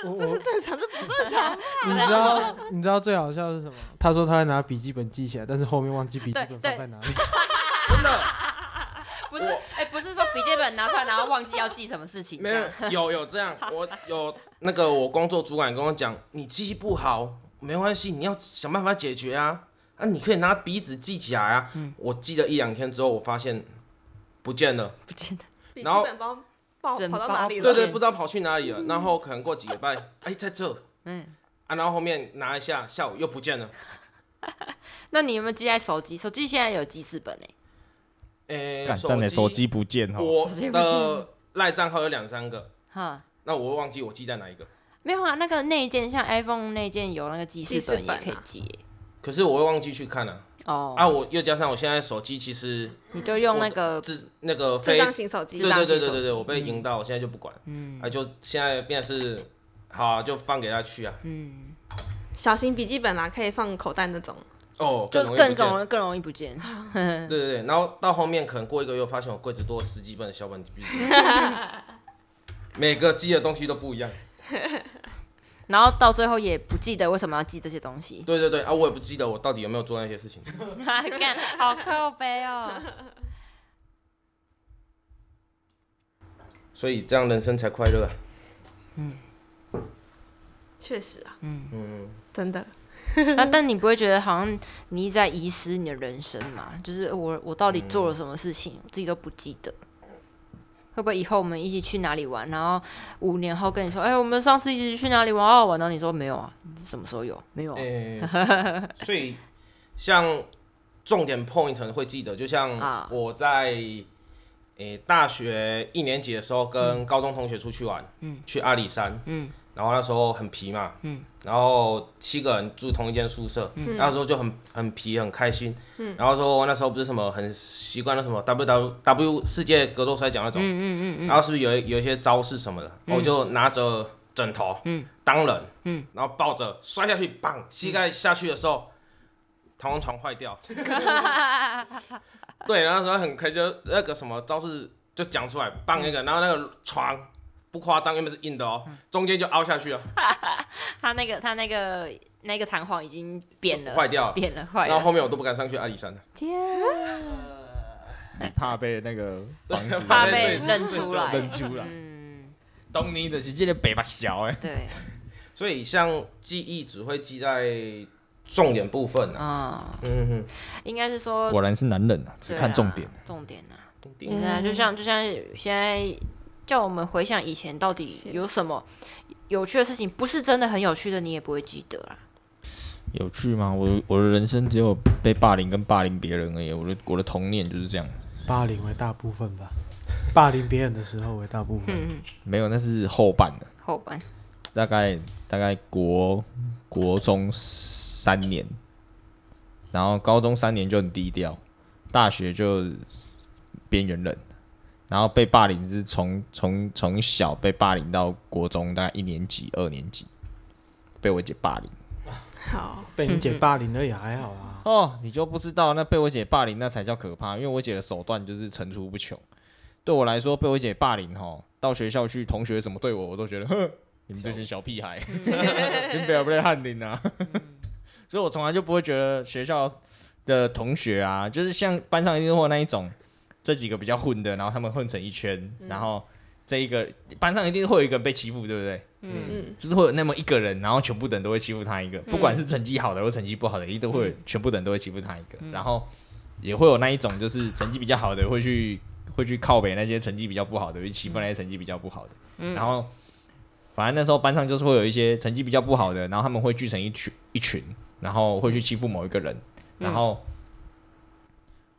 是这是正常，这不正常。你知道 你知道最好笑的是什么？他说他会拿笔记本记起来，但是后面忘记笔记本放在哪里。真的不是，哎、不是说笔记本拿出来，然后忘记要记什么事情，没有有有这样，我有那个我工作主管跟我讲，你记忆不好没关系，你要想办法解决啊。啊，你可以拿笔纸记起来啊。我记了一两天之后，我发现不见了。不见了。笔记然后本包跑到哪里了？对对，不知道跑去哪里了。然后可能过几个礼拜，哎，在这嗯，啊，然后后面拿一下，下午又不见了。那你有没有记在手机？手机现在有记事本哎、诶，干但你手机不见哦，我的赖账号有两三个，哈，那我会忘记我记在哪一个。没有啊，那个内件像 iPhone 内件有那个记事本也可以记、欸可是我会忘记去看啊。哦，啊，我又加上我现在手机其实你就用那个自那个智非障型手机对智障型手机对对对对对，我被赢到，我现在就不管，嗯，啊，就现在变是，好啊、就放给他去啊，嗯小型笔记本啦，可以放口袋那种。哦，就是容易不见更容易更容易不见。对对对，然后到后面可能过一个月，发现我柜子多了十几本小本笔记，每个记的东西都不一样。然后到最后也不记得为什么要记这些东西，对对对，啊，我也不记得我到底有没有做那些事情。干好靠背哦。所以这样人生才快乐啊。确实啊，嗯嗯，真的。那但你不会觉得好像你一直在遗失你的人生嘛？就是我我到底做了什么事情，我自己都不记得。会不会以后我们一起去哪里玩，然后五年后跟你说，哎、我们上次一起去哪里玩？好好玩？然后你说没有啊，什么时候有？没有、所以像重点 point 会记得，就像啊。我在诶、大学一年级的时候，跟高中同学出去玩，嗯，去阿里山，嗯，然后那时候很皮嘛，嗯，然后七个人住同一间宿舍，嗯，那时候就很很皮很开心，嗯，然后说那时候不是什么很习惯的什么 W W W 世界格斗摔跤那种，嗯嗯嗯然后是不是有一有一些招式什么的，我就拿着枕头，嗯，当人，嗯，然后抱着摔下去，棒，膝盖下去的时候，弹簧床坏掉，对，然后那时候很开心，就那个什么招式就讲出来，棒一个，然后那个床不夸张，原本是硬的哦，中间就凹下去了，他那个他那个那个弹簧已经扁了，坏掉了，扁了，坏了。然后后面我都不敢上去阿里山了，天啊，你怕被那个房子 怕被被认出来。认出来。嗯，懂你的是这个北巴小哎，对，所以像记忆只会记在重点部分啊，啊、嗯哼，应该是说果然是男人啊，只看重点。重点啊。重对点啊，就像就像现在叫我们回想以前到底有什么有趣的事情，不是真的很有趣的，你也不会记得啊。有趣吗？我我的人生只有被霸凌跟霸凌别人而已。我的我的童年就是这样，霸凌为大部分吧，霸凌别人的时候为大部分。嗯，没有，那是后半的，后半大概大概国国中三年，然后高中三年就很低调，大学就边缘人，然后被霸凌是从从从小被霸凌到国中大概一年级、二年级，被我姐霸凌。好，被你姐霸凌了也还好啊。哦，你就不知道那被我姐霸凌那才叫可怕，因为我姐的手段就是层出不穷。对我来说，被我姐霸凌吼，到学校去，同学怎么对我，我都觉得，哼，你们这群小屁孩，你不要不要汉林啊！所以我从来就不会觉得学校的同学啊，就是像班上一定会那一种，这几个比较混的，然后他们混成一圈，然后这一个班上一定会有一个人被欺负，对不对？嗯，就是会有那么一个人，然后全部的人都会欺负他一个，不管是成绩好的或成绩不好的，一定都会全部的人都会欺负他一个，然后也会有那一种就是成绩比较好的会去会去靠北那些成绩比较不好的，去欺负那些成绩比较不好的，然后反正那时候班上就是会有一些成绩比较不好的，然后他们会聚成一群一群，然后会去欺负某一个人，然后。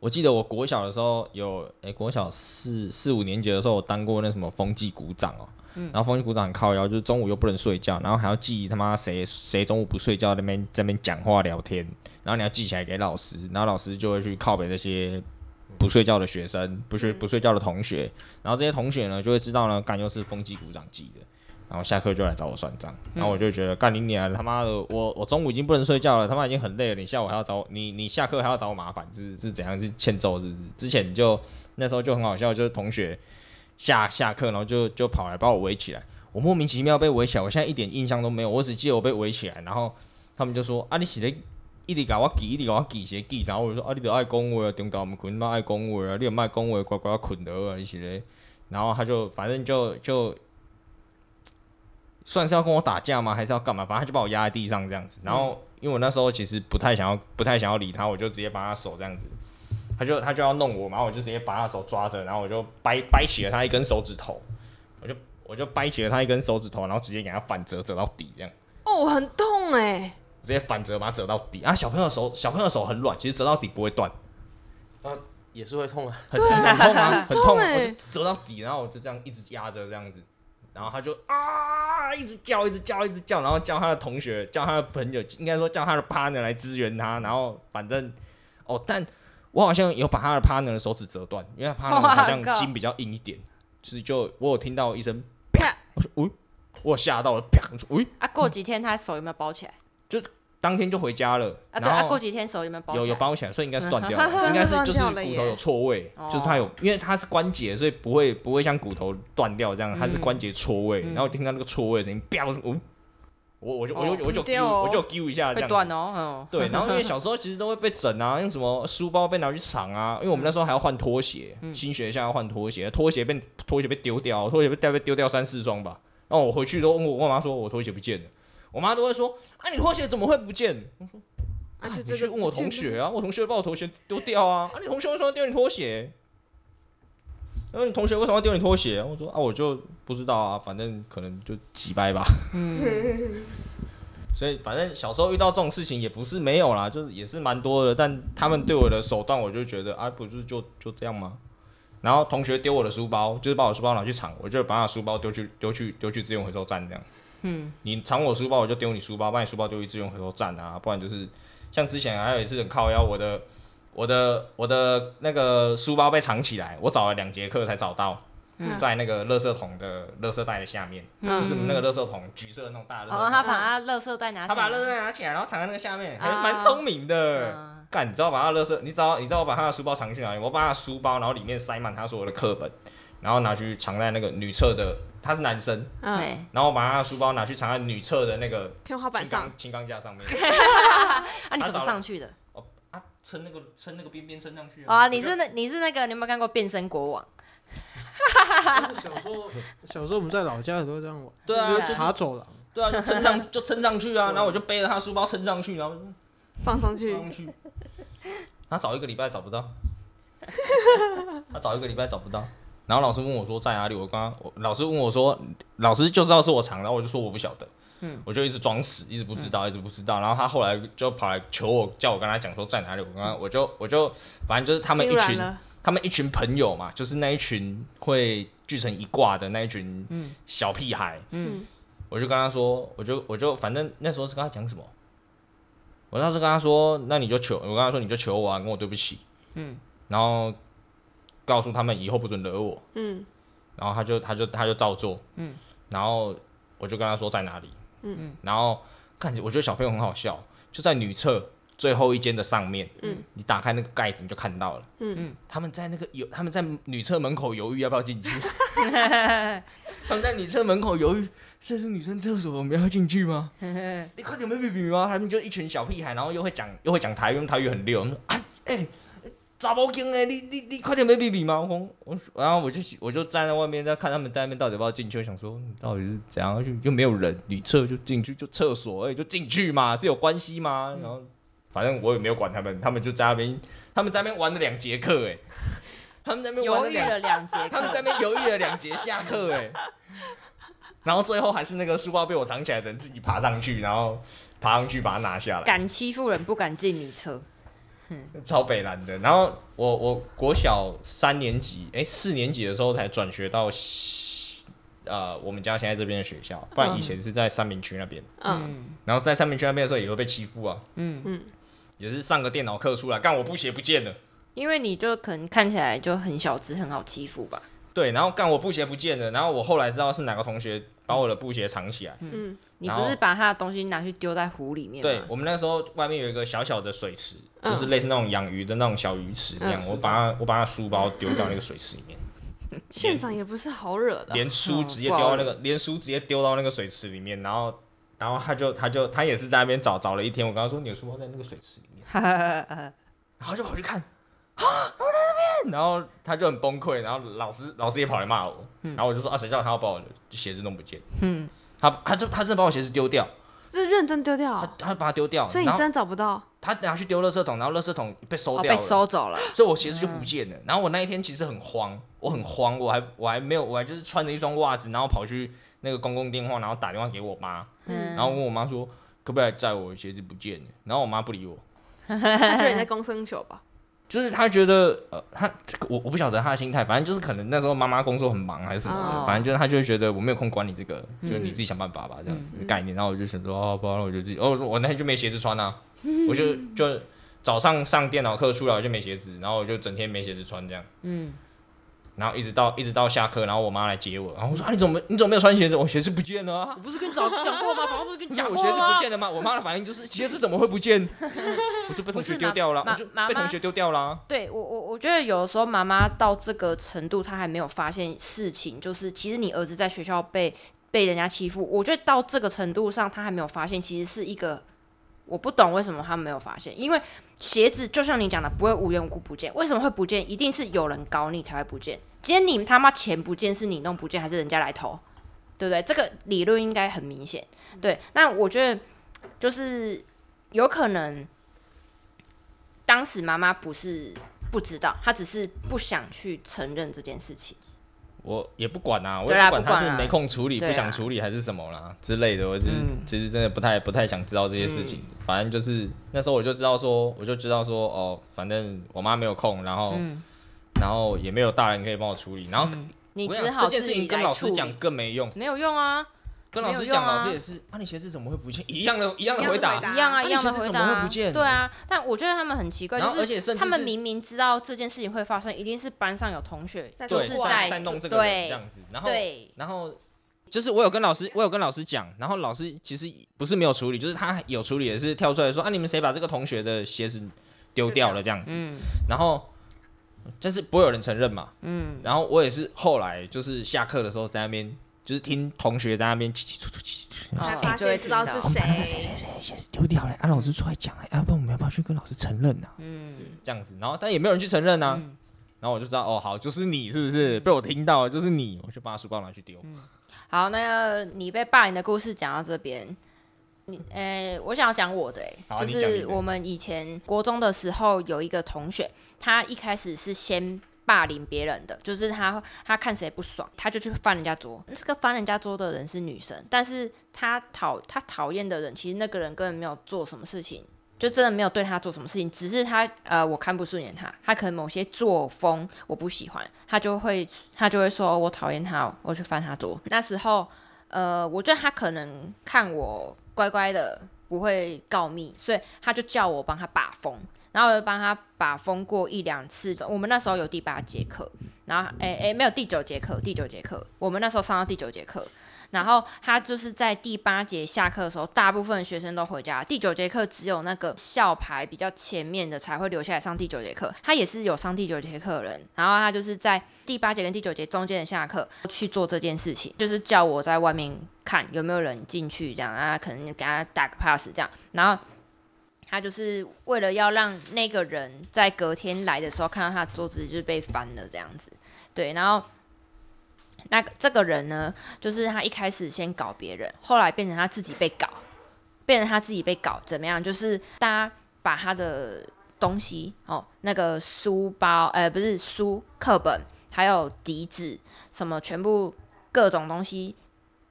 我记得我国小的时候有，诶、国小四四五年级的时候，我当过那什么风纪股长哦、然后风纪股长很靠腰，就是中午又不能睡觉，然后还要记他妈谁谁中午不睡觉在那边在那边讲话聊天，然后你要记起来给老师，然后老师就会去靠北那些不睡觉的学生，不睡不睡觉的同学，然后这些同学呢就会知道呢，干又是风纪股长记的，然后下课就来找我算账，然后我就觉得干你娘的他妈的，我我中午已经不能睡觉了，他妈已经很累了，你下午还要找我，你你下课还要找我麻烦，是是怎样？是欠揍是不是？之前就那时候就很好笑，就是同学下下课然后就就跑来把我围起来，我莫名其妙被围起来，我现在一点印象都没有，我只记得我被围起来，然后他们就说啊你起来。一直甲我记，一直甲我记些记啥？我就说啊，你著爱讲话啊，中昼毋困，妈爱讲话啊，你又莫讲话，乖乖困得啊，你是咧？然后他就反正就就算是要跟我打架吗？还是要干嘛？反正他就把我压在地上这样子。然后因为我那时候其实不太想要，不太想要理他，我就直接把他手这样子，他就他就要弄我嘛，然后我就直接把他手抓着，然后我就掰掰起了他一根手指头，我就我就掰起了他一根手指头，然后直接给他反折折到底这样。哦，很痛哎、直接反折把它折到底啊！小朋友手小朋友手很软，其实折到底不会断，啊也是会痛啊。很很痛啊，很痛 我就折到底，然后我就这样一直压着这样子，然后他就啊一直叫，一直叫，一直叫，然后叫他的同学，叫他的朋友，应该说叫他的 partner 来支援他，然后反正哦，但我好像有把他的 partner 的手指折断，因为他 partner 好像筋比较硬一点，就是就我有听到一声啪，我说喂，我有吓到了，啪，我说喂，啊，过几天他手有没有包起来？当天就回家了，啊，对啊，然后过几天手有没有包起来？有有包起来，所以应该是断掉了，应该是就是掉了耶。骨头有错位，哦。就是它有，因为它是关节，所以不会不会像骨头断掉这样，它是关节错位，嗯。然后我听到那个错位的声音，啪，我说哦，我我就我就我就我就 Q 一下这样断哦，嗯，对，然后因为小时候其实都会被整啊，用什么书包被拿去藏啊，因为我们那时候还要换拖鞋，嗯。新学校要换拖鞋，拖鞋被拖鞋被丢掉，拖鞋被大概被丢掉三四双吧。然后我回去都问我我妈说我拖鞋不见了，我妈都会说啊你拖鞋怎么会不见？啊，就你这个去问我同学啊，我同学把我拖鞋丢掉啊，啊，你同学为什么要丢你拖鞋？然后你同学为什么要丢你拖鞋？我说啊，我就不知道啊，反正可能就几掰吧。所以反正小时候遇到这种事情也不是没有啦，就是也是蛮多的。但他们对我的手段，我就觉得啊，不是就就这样吗？然后同学丢我的书包，就是把我书包拿去藏，我就把他书包丢去丢去丢去资源回收站这样。嗯，你藏我书包，我就丢你书包，把你书包丢去资源回收站啊，不然就是像之前还有一次很靠腰，我的我的我的那个书包被藏起来，我找了两节课才找到，在那个垃圾桶的垃圾袋的下面，就是那个垃圾桶橘色的那种大垃圾桶。哦，他把他垃圾袋拿起来，他把垃圾袋拿起来，然后藏在那个下面，还啊蛮聪明的。嗯干，你知道把他垃圾，你知道你知道我把他的书包藏去哪里？我把他的书包，然后里面塞满他所有的课本，然后拿去藏在那个女厕的，他是男生，嗯，对，然后把他的书包拿去藏在女厕的那个天花板上轻钢，架上面。啊，你怎么上去的？哦啊，撑那个撑那个边边撑上去啊！啊，你是那你是那个，你有没有看过《变身国王 小时候，小时候我们在老家也都这样玩，对啊，就爬走廊，对啊，就撑上就撑上去啊，然后我就背着他书包撑上去，然后放上去放，上去。他找一个礼拜找不到，他找一个礼拜找不到。然后老师问我说在哪里，我刚刚我老师问我说，老师就知道是我藏，然后我就说我不晓得，嗯，我就一直装死，一直不知道，一直不知道。然后他后来就跑来求我，叫我跟他讲说在哪里。我刚刚我就我就反正就是他们一群他们一群朋友嘛，就是那一群会聚成一挂的那一群小屁孩。嗯。我就跟他说，我就我就反正那时候是跟他讲什么，我当时跟他说，那你就求，我跟他说你就求我啊，跟我对不起，嗯，然后告诉他们以后不准惹我，嗯。然后他就他就他就照做，嗯，然后我就跟他说在哪里，嗯。嗯。然后看着我觉得小朋友很好笑，就在女厕最后一间的上面，嗯，你打开那个盖子你就看到了，嗯。嗯，他们在那个犹他们在女厕门口犹豫要不要进去，他们在女厕门口犹豫，这是女生厕所，我们要进去吗？你快点没比比吗？他们就一群小屁孩，然后又会讲又会讲台语，因为台语很溜。我们说啊，哎、查某囝诶，你你你快点没秘密吗？我说我然后我就我就站在外面在看他们在那边到底要不要进去，我想说你到底是怎样，就又没有人，女厕就进去，就厕所而已，就进去嘛，是有关系吗？然后反正我也没有管他们，他们就在那边，他们在那边玩了两节课，哎，他们在那边犹豫了两节他们在，那边犹豫了两节下课哎，然后最后还是那个书包被我藏起来的人自己爬上去，然后爬上去把它拿下来，敢欺负人不敢进女厕，超北蓝的。然后我我国小三年级哎四年级的时候才转学到呃我们家现在这边的学校，不然以前是在三明区那边。嗯，然后在三明区那边的时候也会被欺负啊，嗯嗯也是上个电脑课出来，干我布鞋不见了。因为你就可能看起来就很小只，很好欺负吧。对，然后干我布鞋不见了，然后我后来知道是哪个同学把我的布鞋藏起来。嗯你不是把他的东西拿去丢在湖里面？对我们那时候外面有一个小小的水池，嗯就是类似那种养鱼的那种小鱼池一样。我把它我把它书包丢到那个水池里面，现场也不是好惹的，连书直接丢到那个，连书直接丢到那个水池里面，然后然后他就他就他也是在那边找找了一天。我刚刚说你的书包在那个水池里面，然后就跑去看。啊，我在那边，然后他就很崩溃，然后老师老师也跑来骂我，然后我就说啊，谁叫他要把我的鞋子弄不见？嗯，他他就他真的把我鞋子丢掉，这是认真丢他掉，他把它丢掉，所以你真的找不到。他拿去丢垃圾桶，然后垃圾桶被收哦，掉了，被收走了。所以我鞋子就不见了。然后我那一天其实很慌，我很慌，我还我还没有，我还就是穿着一双袜子，然后跑去那个公共电话，然后打电话给我妈，嗯然后问我妈说可不可以来载我，鞋子不见了。然后我妈不理我，他觉得你在 公生球吧？就是他觉得呃，他我我不晓得他的心态，反正就是可能那时候妈妈工作很忙还是什么的，哦反正就是他就会觉得我没有空管你这个，就是你自己想办法吧，这样子的概念。然后我就想说哦，不然我就自己，哦，我说我那天就没鞋子穿啊，我就就早上上电脑课出来我就没鞋子，然后我就整天没鞋子穿这样。嗯，然后一直到一直到下课，然后我妈来接我，然后我说啊你怎么你怎么没有穿鞋子？我鞋子不见了啊！我不是跟你早讲过吗？早上不是跟你讲过我鞋子不？见了吗？我妈的反应就是鞋子怎么会不见？我就被同学丢掉了，我就被同学丢掉了啊。对我我我觉得有的时候妈妈到这个程度，她还没有发现事情，就是其实你儿子在学校被被人家欺负，我觉得到这个程度上，她还没有发现，其实是一个我不懂为什么他没有发现，因为鞋子就像你讲的，不会无缘无故不见，为什么会不见？一定是有人搞你才会不见。今天你他妈钱不见，是你弄不见，还是人家来偷？对不对？这个理论应该很明显。对，那我觉得就是有可能当时妈妈不是不知道，她只是不想去承认这件事情。我也不管啊，我也不管他是没空处理、啊不想处理还是什么啦之类的。我是、嗯其实真的不太不太想知道这些事情。反正就是那时候我就知道说，我就知道说哦，反正我妈没有空，然后、嗯然后也没有大人可以帮我处理，然后、你我跟只好自讲这件事情跟老师讲，更没用。没有用啊，跟老师讲，老师也是啊，你鞋子怎么会不见？一样的，一样的回答。一样啊，啊一样的你鞋子怎么回答啊。会不见？对啊，但我觉得他们很奇怪，就是而且是他们明明知道这件事情会发生，一定是班上有同学在对，就是在在弄这个人这样子，然后对。然后就是我有跟老师，我有跟老师讲，然后老师其实不是没有处理，就是他有处理，也是跳出来说啊，你们谁把这个同学的鞋子丢掉了这样子，嗯。然后但是不会有人承认嘛，嗯，然后我也是后来就是下课的时候在那边。就是听同学在那边起起出出起起出，才哦发现知道是谁。谁谁鞋子丢掉了，啊，老师出来讲了，要不然我们要不要去跟老师承认呢、嗯，这样子，然后但也没有人去承认呢、嗯然后我就知道哦，好，就是你是不是被我听到了，就是你，我就把他书包拿去丢。好，那个你被霸凌的故事讲到这边，你呃，我想要讲我的、欸，好就是我们以前国中的时候有一个同学，他一开始是先霸凌别人的，就是他他看谁不爽，他就去翻人家桌。这个翻人家桌的人是女生，但是他讨他讨厌的人，其实那个人根本没有做什么事情。就真的没有对他做什么事情，只是他呃，我看不顺眼他，他可能某些作风我不喜欢，他就会他就会说、我讨厌他，我去翻他桌。那时候呃，我觉得他可能看我乖乖的，不会告密，所以他就叫我帮他把风，然后我就帮他把风过一两次。我们那时候有第八节课，然后诶诶没有第九节课，第九节课我们那时候上到第九节课。然后他就是在第八节下课的时候，大部分学生都回家。第九节课只有那个校牌比较前面的才会留下来上第九节课。他也是有上第九节课的人，然后他就是在第八节跟第九节中间的下课去做这件事情，就是叫我在外面看有没有人进去，这样啊，可能给他打个 pass 这样，然后。他就是为了要让那个人在隔天来的时候看到他桌子就是被翻了这样子，对，然后那这个人呢，就是他一开始先搞别人，后来变成他自己被搞，变成他自己被搞，怎么样？就是大家把他的东西哦，那个书包，呃，不是书、课本，还有笛子，什么全部各种东西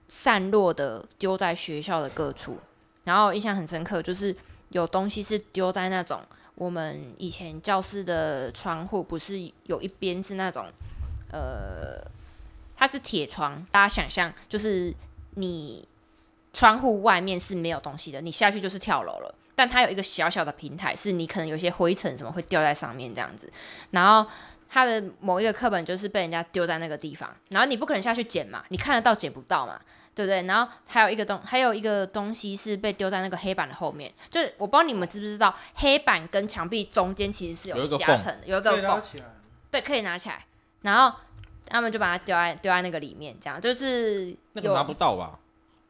散落的丢在学校的各处。然后印象很深刻，就是有东西是丢在那种我们以前教室的窗户，不是有一边是那种呃。它是铁窗，大家想象就是你窗户外面是没有东西的，你下去就是跳楼了。但它有一个小小的平台，是你可能有些灰尘什么会掉在上面这样子。然后它的某一个课本就是被人家丢在那个地方，然后你不可能下去捡嘛，你看得到捡不到嘛。对不对？然后还有一个东，还有一个东西是被丢在那个黑板的后面，就是我不知道你们知不知道，黑板跟墙壁中间其实是有一个缝夹层的，有一个缝，对，可以拿起来。然后他们就把它丢在丢在那个里面，这样就是有那个拿不到吧？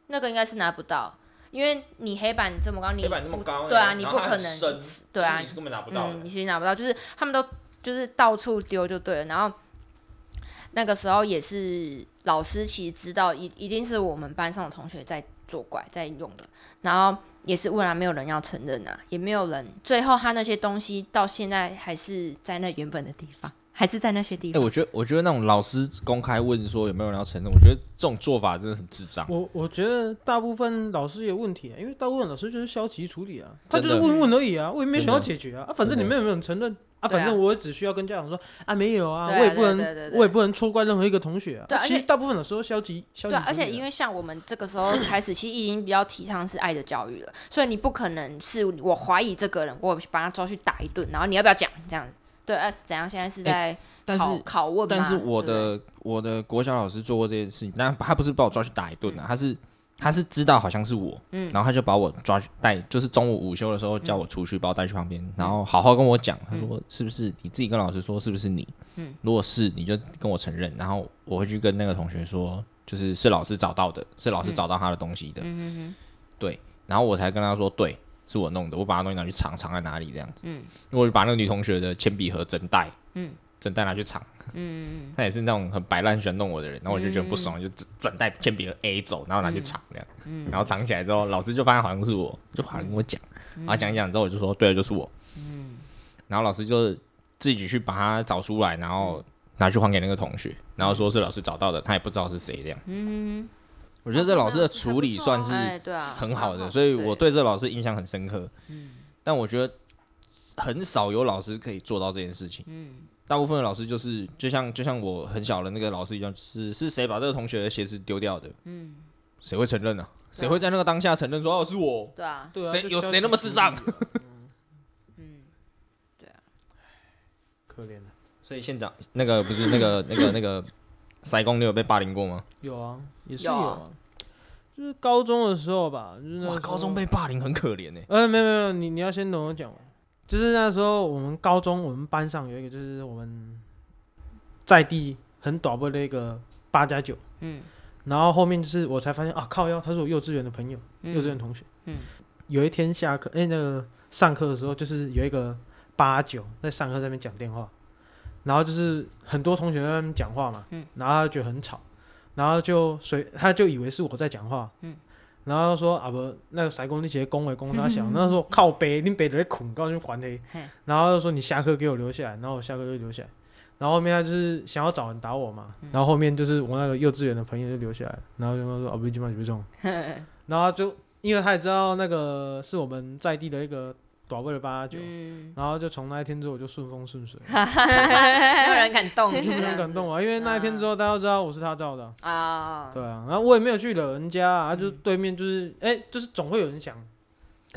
那个应该是拿不到，因为你黑板这么高，你黑板那么不高，对啊，你不可能对啊你是根本拿不到嗯，。你其实拿不到，就是他们都就是到处丢就对了。然后那个时候也是老师其实知道一一定是我们班上的同学在作怪在用的，然后也是问来没有人要承认啊，也没有人。最后他那些东西到现在还是在那原本的地方，还是在那些地哎、方。我觉得，我觉得那种老师公开问说有没有人要承认，我觉得这种做法真的很智障。我我觉得大部分老师也有问题、啊，因为大部分老师就是消极处理啊，他真的就是问问而已啊，我也没想要解决啊，啊，反正真的你们有没有人承认啊？反正我只需要跟家长说啊，没有啊，我也不能我也不能错怪任何一个同学啊。对而且其实大部分的时候消极消极对啊，而且因为像我们这个时候开始，其实已经比较提倡是爱的教育了，所以你不可能是我怀疑这个人，我把他抓去打一顿，然后你要不要讲这样子？对，呃，是怎样？现在是在考、但是，拷问吗，但是我的我的国小老师做过这件事情，但他不是把我抓去打一顿啊，他是他是知道好像是我，嗯然后他就把我抓去带，就是中午午休的时候叫我出去，把我带去旁边，然后好好跟我讲，他说是不是你自己跟老师说是不是你？嗯如果是你就跟我承认，然后我会去跟那个同学说，就是是老师找到的，是老师找到他的东西的，嗯对，然后我才跟他说对。是我弄的，我把他东西拿去藏，藏在哪里这样子。嗯我就把那个女同学的铅笔盒整袋，嗯整袋拿去藏。嗯。他也是那种很摆烂喜欢弄我的人，然后我就觉得不爽，就整整袋铅笔盒 A 走，然后拿去藏这样，嗯。然后藏起来之后，老师就发现好像是我，就好像跟我讲，然后讲一讲之后我就说对了，就是我，嗯。然后老师就自己去把它找出来，然后拿去还给那个同学，然后说是老师找到的，他也不知道是谁这样。嗯，我觉得这老师的处理算是很好的，所以我对这老师印象很深刻。嗯。但我觉得很少有老师可以做到这件事情。嗯大部分的老师就是就像就像我很小的那个老师一样，是是谁把这个同学的鞋子丢掉的？嗯，谁会承认呢、谁会在那个当下承认说哦是我？对啊，对啊，谁有谁那么智障 嗯，对啊嗯可怜的。所以县长那个不是那个那个那个塞工，你有被霸凌过吗？有啊，也是有啊就是高中的时候吧，就是那哇，高中被霸凌很可怜呢、呃，没有没有没有，你你要先等我讲完。就是那时候我们高中我们班上有一个就是我们在地很短不的一个八加九，嗯。然后后面就是我才发现啊靠腰他是我幼稚园的朋友，嗯。幼稚园同学。嗯。有一天下课，哎、那个上课的时候，就是有一个八九在上课在那边讲电话，然后就是很多同学在那边讲话嘛，嗯。然后他就觉得很吵，然后就随他就以为是我在讲话，嗯然后他说啊不，那个塞工那些恭维恭他想，然后说靠背，你背在捆，告诉还黑嘿，然后他就说你下课给我留下来，然后我下课就留下来。然后后面他就是想要找人打我嘛，嗯。然后后面就是我那个幼稚园的朋友就留下来，然后就他说啊不基本上就这种，然后就因为他也知道那个是我们在地的一个短位了八九，嗯，然后就从那一天之后我就顺风顺水，没有人敢动，没有人敢动啊，因为那一天之后大家都知道我是他照的啊，啊，对啊，然后我也没有去惹人家啊，就嗯对面就是哎、就是总会有人想，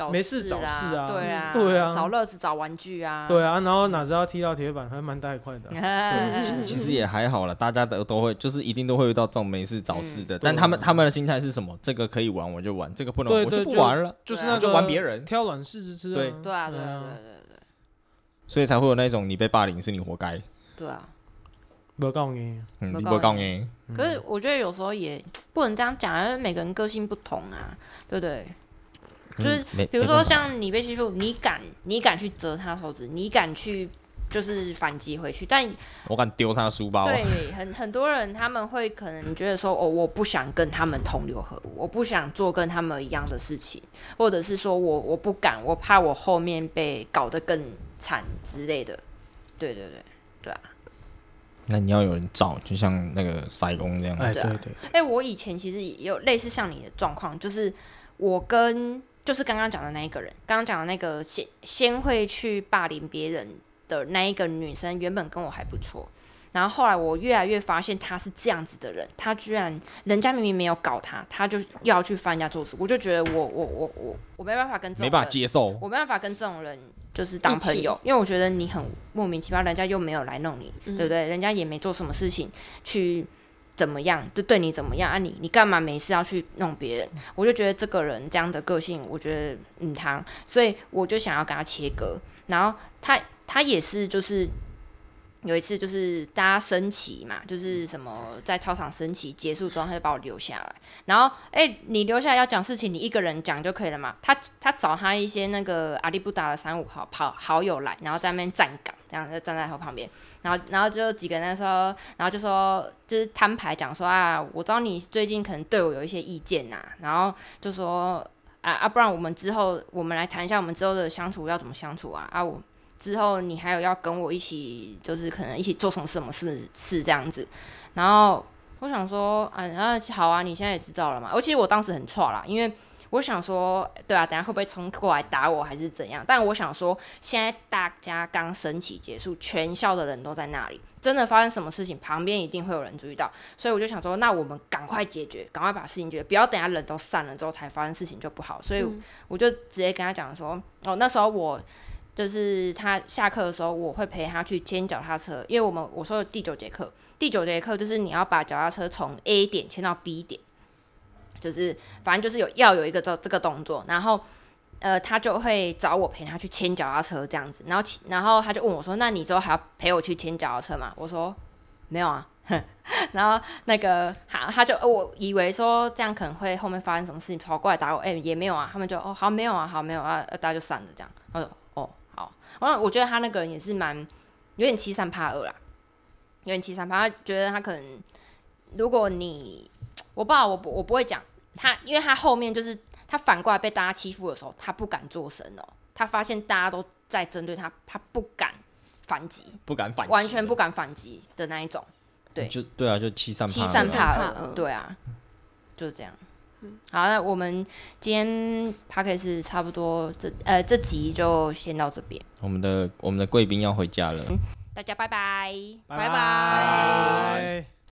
搞没事找事啊对啊，对啊找乐子找玩具啊，对啊，然后哪知道踢到铁板还蛮带快的啊、啊，其其实也还好了，大家都都会，就是一定都会遇到这种没事找事的。但他们他们的心态是什么？这个可以玩我就玩，这个不能玩我对对就不玩了，就是对啊那个就玩别人挑软柿子吃啊，对对啊，对对啊，对啊对啊所以才会有那种你被霸凌是你活该，对啊。不告诉你，嗯，不你不会告告你，可是我觉得有时候也不能这样讲，因为每个人个性不同啊，对不对？就是比如说像你被欺负，你敢你敢去折他手指，你敢去就是反击回去，但我敢丢他的书包，对很很多人他们会可能觉得说哦，我不想跟他们同流合污，我不想做跟他们一样的事情，或者是说我我不敢，我怕我后面被搞得更惨之类的。对对对，对啊。那你要有人罩，就像那个塞工这样，哎，对对，哎、我以前其实也有类似像你的状况，就是我跟就是刚刚讲的那一个人，刚刚讲的那个先先会去霸凌别人的那一个女生，原本跟我还不错，然后后来我越来越发现她是这样子的人，她居然人家明明没有搞她，她就要去翻人家桌子，我就觉得我我我我我没办法跟这种没办法人接受，我没办法跟这种人就是当朋友，因为我觉得你很莫名其妙，人家又没有来弄你，对不对？人家也没做什么事情去怎么样，就对你怎么样啊你？你干嘛没事要去弄别人？我就觉得这个人这样的个性，我觉得嗯他，所以我就想要跟他切割。然后他他也是就是。有一次就是大家升旗嘛，就是什么在操场升旗结束之后，他就把我留下来。然后，哎、你留下来要讲事情，你一个人讲就可以了嘛。他他找他一些那个阿里不达的三五好好好友来，然后在那边站岗，这样就站在他旁边。然后，然后就几个人说，然后就说就是摊牌讲说啊，我知道你最近可能对我有一些意见呐、然后就说啊啊，不然我们之后我们来谈一下我们之后的相处要怎么相处啊啊我。之后你还有要跟我一起，就是可能一起做什么什么事是这样子，然后我想说，啊，啊好啊，你现在也知道了嘛。而且我当时很错啦，因为我想说，对啊，等下会不会冲过来打我还是怎样？但我想说，现在大家刚升旗结束，全校的人都在那里，真的发生什么事情，旁边一定会有人注意到，所以我就想说，那我们赶快解决，赶快把事情解决，不要等下人都散了之后才发生事情就不好。所以我就直接跟他讲说，哦，那时候我。就是他下课的时候，我会陪他去牵脚踏车，因为我们我说的第九节课，第九节课就是你要把脚踏车从 A 点牵到 B 点，就是反正就是有要有一个这这个动作，然后呃他就会找我陪他去牵脚踏车这样子，然后然后他就问我说：“那你之后还要陪我去牵脚踏车吗？”我说：“没有啊。”然后那个他他就我以为说这样可能会后面发生什么事情，跑过来打我，哎、也没有啊，他们就哦好没有啊，好没有啊，大家就散了这样，他说哦好，然后我觉得他那个人也是蛮有点欺善怕恶啦，有点欺善怕，他觉得他可能如果你我不知道，我不我不会讲他，因为他后面就是他反过来被大家欺负的时候，他不敢做声哦，他发现大家都在针对他，他不敢反击，不敢反击，完全不敢反击的那一种。对就对啊，就欺善怕恶欺善啊怕恶，对啊，就是这样。好，那我们今天 p a c k a g e 差不多这呃这集就先到这边，我们的我们的贵宾要回家了。大家拜拜。拜拜拜